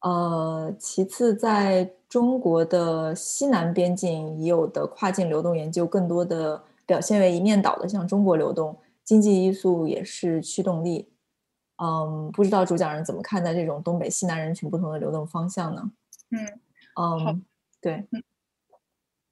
呃，其次，在中国的西南边境已有的跨境流动研究，更多的表现为一面倒的向中国流动，经济因素也是驱动力。嗯，不知道主讲人怎么看待这种东北西南人群不同的流动方向呢？嗯，好，对，嗯，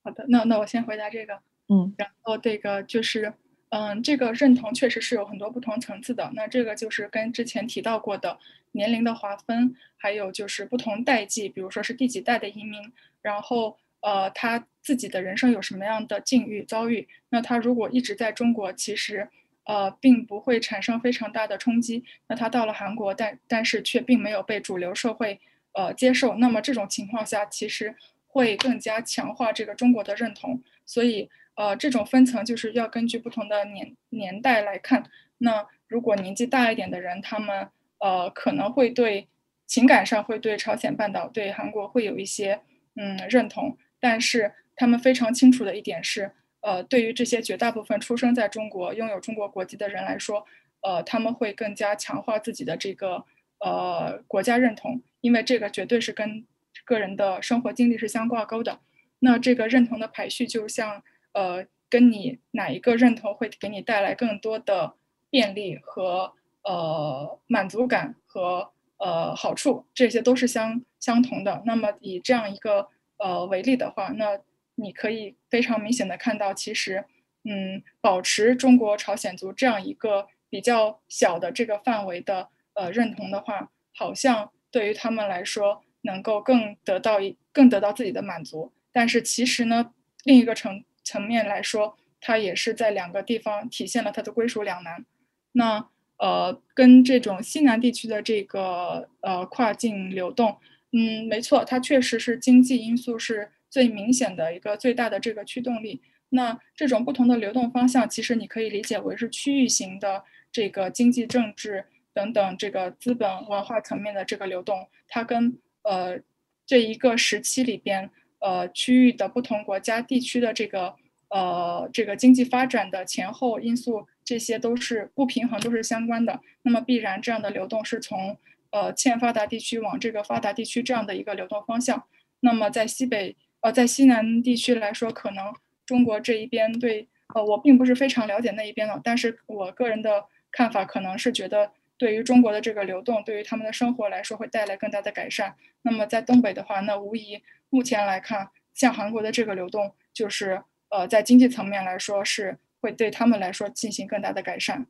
好的，那那我先回答这个，嗯，然后这个就是，嗯，这个认同确实是有很多不同层次的。那这个就是跟之前提到过的年龄的划分，还有就是不同代际，比如说是第几代的移民，然后呃他自己的人生有什么样的境遇遭遇，那他如果一直在中国，其实呃并不会产生非常大的冲击。那他到了韩国，但但是却并没有被主流社会。呃，接受，那么这种情况下，其实会更加强化这个中国的认同。所以，呃，这种分层就是要根据不同的年年代来看。那如果年纪大一点的人，他们呃可能会对情感上会对朝鲜半岛、对韩国会有一些嗯认同，但是他们非常清楚的一点是，呃，对于这些绝大部分出生在中国、拥有中国国籍的人来说，呃，他们会更加强化自己的这个呃国家认同。因为这个绝对是跟个人的生活经历是相挂钩的，那这个认同的排序就像呃，跟你哪一个认同会给你带来更多的便利和呃满足感和呃好处，这些都是相相同的。那么以这样一个呃为例的话，那你可以非常明显的看到，其实嗯，保持中国朝鲜族这样一个比较小的这个范围的呃认同的话，好像。对于他们来说，能够更得到一更得到自己的满足，但是其实呢，另一个层层面来说，它也是在两个地方体现了它的归属两难。那呃，跟这种西南地区的这个呃跨境流动，嗯，没错，它确实是经济因素是最明显的一个最大的这个驱动力。那这种不同的流动方向，其实你可以理解为是区域型的这个经济政治。等等，这个资本文化层面的这个流动，它跟呃这一个时期里边呃区域的不同国家地区的这个呃这个经济发展的前后因素，这些都是不平衡，都是相关的。那么必然这样的流动是从呃欠发达地区往这个发达地区这样的一个流动方向。那么在西北呃在西南地区来说，可能中国这一边对呃我并不是非常了解那一边了，但是我个人的看法可能是觉得。对于中国的这个流动，对于他们的生活来说会带来更大的改善。那么在东北的话，那无疑目前来看，像韩国的这个流动，就是呃在经济层面来说是会对他们来说进行更大的改善。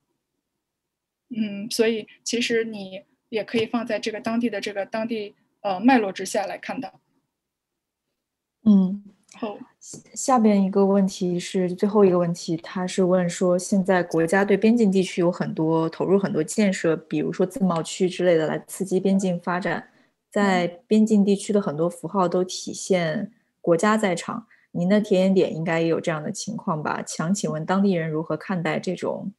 嗯，所以其实你也可以放在这个当地的这个当地呃脉络之下来看的。嗯，好，下边一个问题是最后一个问题，他是问说，现在国家对边境地区有很多投入很多建设，比如说自贸区之类的，来刺激边境发展。在边境地区的很多符号都体现国家在场。您的体验点应该也有这样的情况吧？想请问当地人如何看待这种，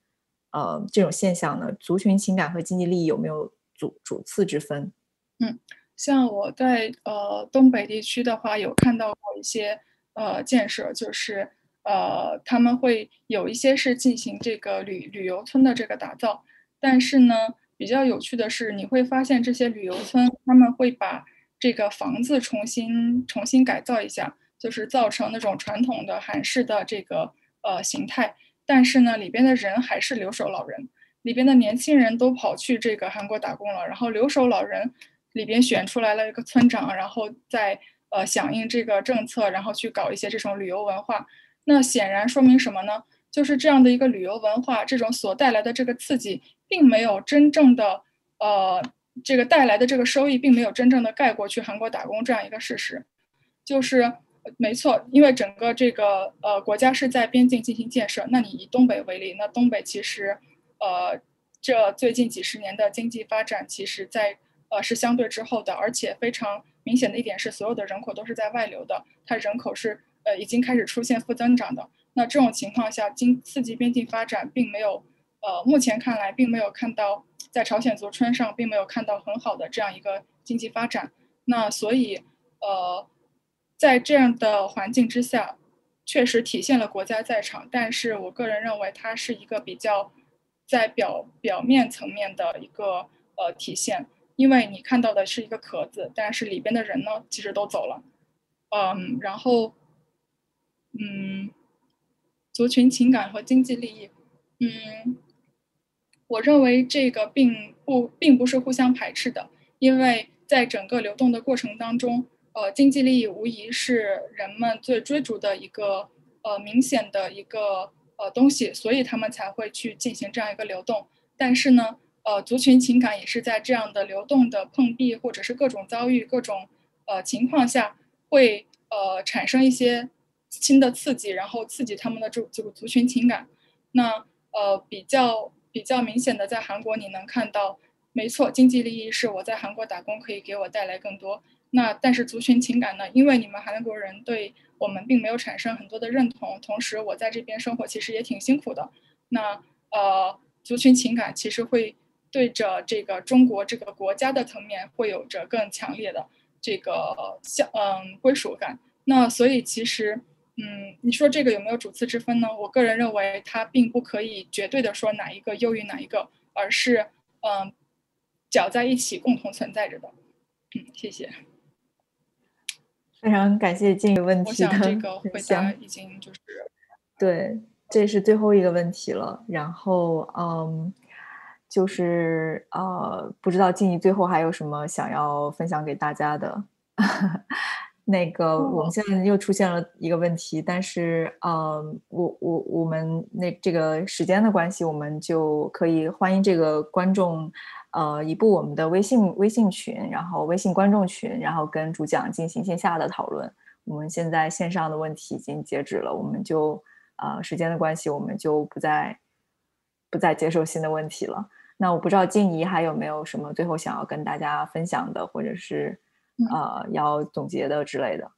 呃，这种现象呢？族群情感和经济利益有没有主主次之分？嗯。像我在呃东北地区的话，有看到过一些呃建设，就是呃他们会有一些是进行这个旅旅游村的这个打造，但是呢，比较有趣的是，你会发现这些旅游村他们会把这个房子重新重新改造一下，就是造成那种传统的韩式的这个呃形态，但是呢，里边的人还是留守老人，里边的年轻人都跑去这个韩国打工了，然后留守老人。里边选出来了一个村长，然后再呃响应这个政策，然后去搞一些这种旅游文化。那显然说明什么呢？就是这样的一个旅游文化，这种所带来的这个刺激，并没有真正的呃这个带来的这个收益，并没有真正的盖过去韩国打工这样一个事实。就是没错，因为整个这个呃国家是在边境进行建设。那你以东北为例，那东北其实呃这最近几十年的经济发展，其实在呃，是相对滞后的，而且非常明显的一点是，所有的人口都是在外流的，它人口是呃已经开始出现负增长的。那这种情况下，经刺激边境发展，并没有，呃，目前看来并没有看到在朝鲜族村上并没有看到很好的这样一个经济发展。那所以，呃，在这样的环境之下，确实体现了国家在场，但是我个人认为它是一个比较在表表面层面的一个呃体现。因为你看到的是一个壳子，但是里边的人呢，其实都走了。嗯，然后，嗯，族群情感和经济利益，嗯，我认为这个并不并不是互相排斥的，因为在整个流动的过程当中，呃，经济利益无疑是人们最追逐的一个呃明显的一个呃东西，所以他们才会去进行这样一个流动。但是呢，呃，族群情感也是在这样的流动的碰壁，或者是各种遭遇、各种呃情况下，会呃产生一些新的刺激，然后刺激他们的这这个族群情感。那呃比较比较明显的，在韩国你能看到，没错，经济利益是我在韩国打工可以给我带来更多。那但是族群情感呢？因为你们韩国人对我们并没有产生很多的认同，同时我在这边生活其实也挺辛苦的。那呃族群情感其实会。对着这个中国这个国家的层面，会有着更强烈的这个像嗯归属感。那所以其实嗯，你说这个有没有主次之分呢？我个人认为它并不可以绝对的说哪一个优于哪一个，而是嗯搅在一起共同存在着的。嗯，谢谢。非常感谢这个问题的这个回答已经就是对，这是最后一个问题了。然后嗯。就是呃，不知道静怡最后还有什么想要分享给大家的。那个，我们现在又出现了一个问题，但是呃，我我我们那这个时间的关系，我们就可以欢迎这个观众呃移步我们的微信微信群，然后微信观众群，然后跟主讲进行线下的讨论。我们现在线上的问题已经截止了，我们就呃时间的关系，我们就不再不再接受新的问题了。那我不知道静怡还有没有什么最后想要跟大家分享的，或者是呃要总结的之类的。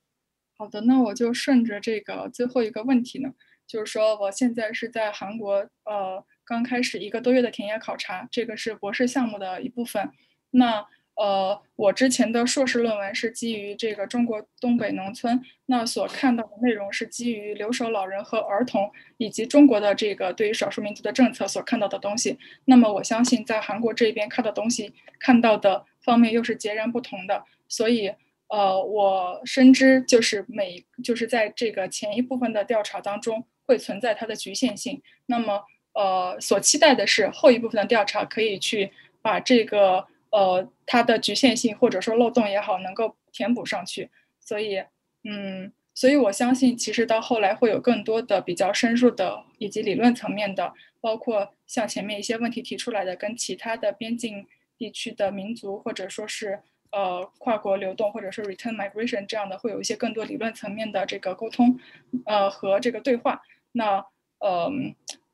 好的，那我就顺着这个最后一个问题呢，就是说我现在是在韩国，呃，刚开始一个多月的田野考察，这个是博士项目的一部分。那呃，我之前的硕士论文是基于这个中国东北农村，那所看到的内容是基于留守老人和儿童，以及中国的这个对于少数民族的政策所看到的东西。那么我相信在韩国这边看的东西，看到的方面又是截然不同的。所以，呃，我深知就是每就是在这个前一部分的调查当中会存在它的局限性。那么，呃，所期待的是后一部分的调查可以去把这个。呃，它的局限性或者说漏洞也好，能够填补上去。所以，嗯，所以我相信，其实到后来会有更多的比较深入的以及理论层面的，包括像前面一些问题提出来的，跟其他的边境地区的民族或者说是呃跨国流动或者说 return migration 这样的，会有一些更多理论层面的这个沟通，呃和这个对话。那呃，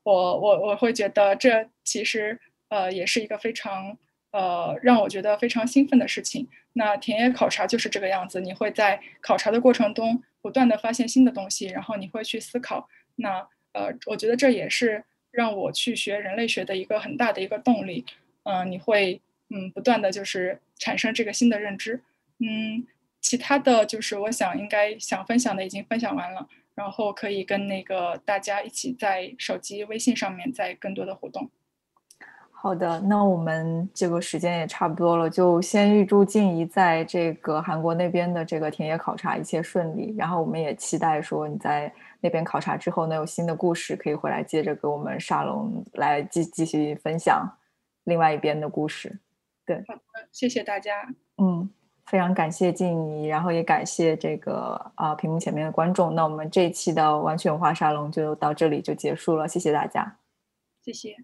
我我我会觉得这其实呃也是一个非常呃让我觉得非常兴奋的事情。那田野考察就是这个样子，你会在考察的过程中不断的发现新的东西，然后你会去思考。那呃，我觉得这也是让我去学人类学的一个很大的一个动力。嗯，你会嗯不断的就是产生这个新的认知。嗯，其他的就是我想应该想分享的已经分享完了，然后可以跟那个大家一起在手机微信上面再更多的互动。好的，那我们这个时间也差不多了，就先预祝静怡在这个韩国那边的这个田野考察一切顺利。然后我们也期待说你在那边考察之后能有新的故事可以回来接着给我们沙龙来继继续分享另外一边的故事。对，好的，谢谢大家。嗯，非常感谢静怡，然后也感谢这个啊屏幕前面的观众。那我们这一期的完全文化沙龙就到这里就结束了，谢谢大家，谢谢。